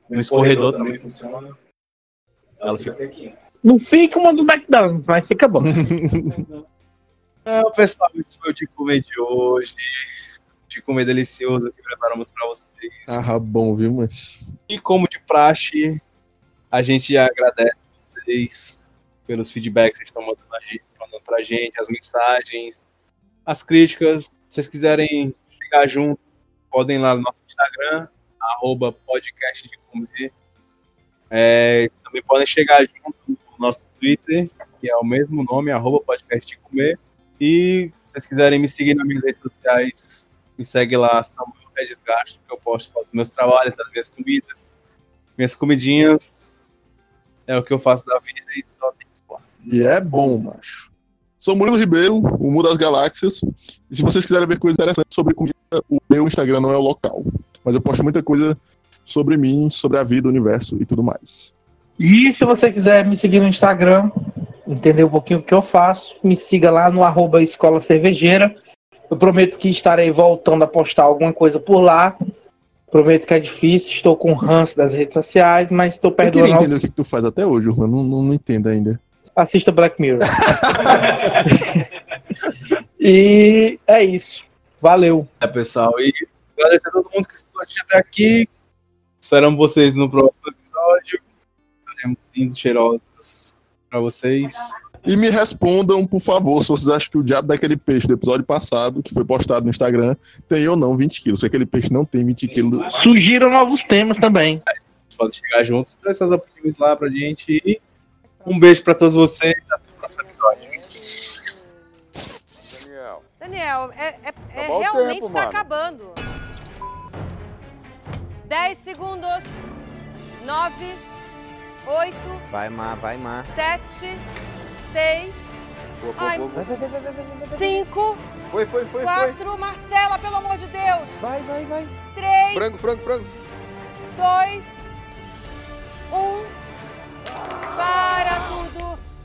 no escorredor também funciona. Ela fica. Não fica uma do McDonald's, mas fica bom. Então, pessoal, esse foi o de comer de hoje. De comer delicioso que preparamos para vocês. Ah, bom, viu, mas. E como de praxe, a gente agradece vocês pelos feedbacks que vocês estão mandando, a gente, mandando pra gente, as mensagens, as críticas. Se vocês quiserem chegar junto, podem ir lá no nosso Instagram, arroba podcast de comer. É, também podem chegar junto no nosso Twitter, que é o mesmo nome, arroba podcast comer. E se vocês quiserem me seguir nas minhas redes sociais, me segue lá, Samuel Café Desgasto, que eu posto foto dos meus trabalhos, das minhas comidas, minhas comidinhas. É o que eu faço da vida e só tem. E é bom, macho. Sou Murilo Ribeiro, o Mundo das Galáxias. E se vocês quiserem ver coisas interessantes sobre comida, o meu Instagram não é o local. Mas eu posto muita coisa sobre mim, sobre a vida, o universo e tudo mais. E se você quiser me seguir no Instagram, entender um pouquinho o que eu faço, me siga lá no arroba Escola Cervejeira. Eu prometo que estarei voltando a postar alguma coisa por lá. Prometo que é difícil, estou com ranço das redes sociais, mas estou Eu queria entender o que, que tu faz até hoje, Urlan. Não, não, não entendo ainda. Assista Black Mirror. e é isso. Valeu. É, pessoal. E agradecer a todo mundo que escutou a gente até aqui. Esperamos vocês no próximo episódio. Estaremos lindos, cheirosos pra vocês. E me respondam, por favor, se vocês acham que o diabo daquele peixe do episódio passado, que foi postado no Instagram, tem ou não 20 quilos. Se aquele peixe não tem 20 quilos. Surgiram novos temas também. Vocês podem chegar juntos, dar essas opiniões lá pra gente. E um beijo pra todos vocês. Até o próximo episódio. Daniel. Daniel, é, é- é Acabou o realmente tempo, tá mano. acabando. 10 segundos. 9, 8. Vai, Má, vai, Má. 7, 6. Boa, boa, ai, boa, boa. 5. Foi, foi, foi. 4. Marcela, pelo amor de Deus. Vai, vai, vai. 3. Frango, frango, frango. 2. 1. Para tudo.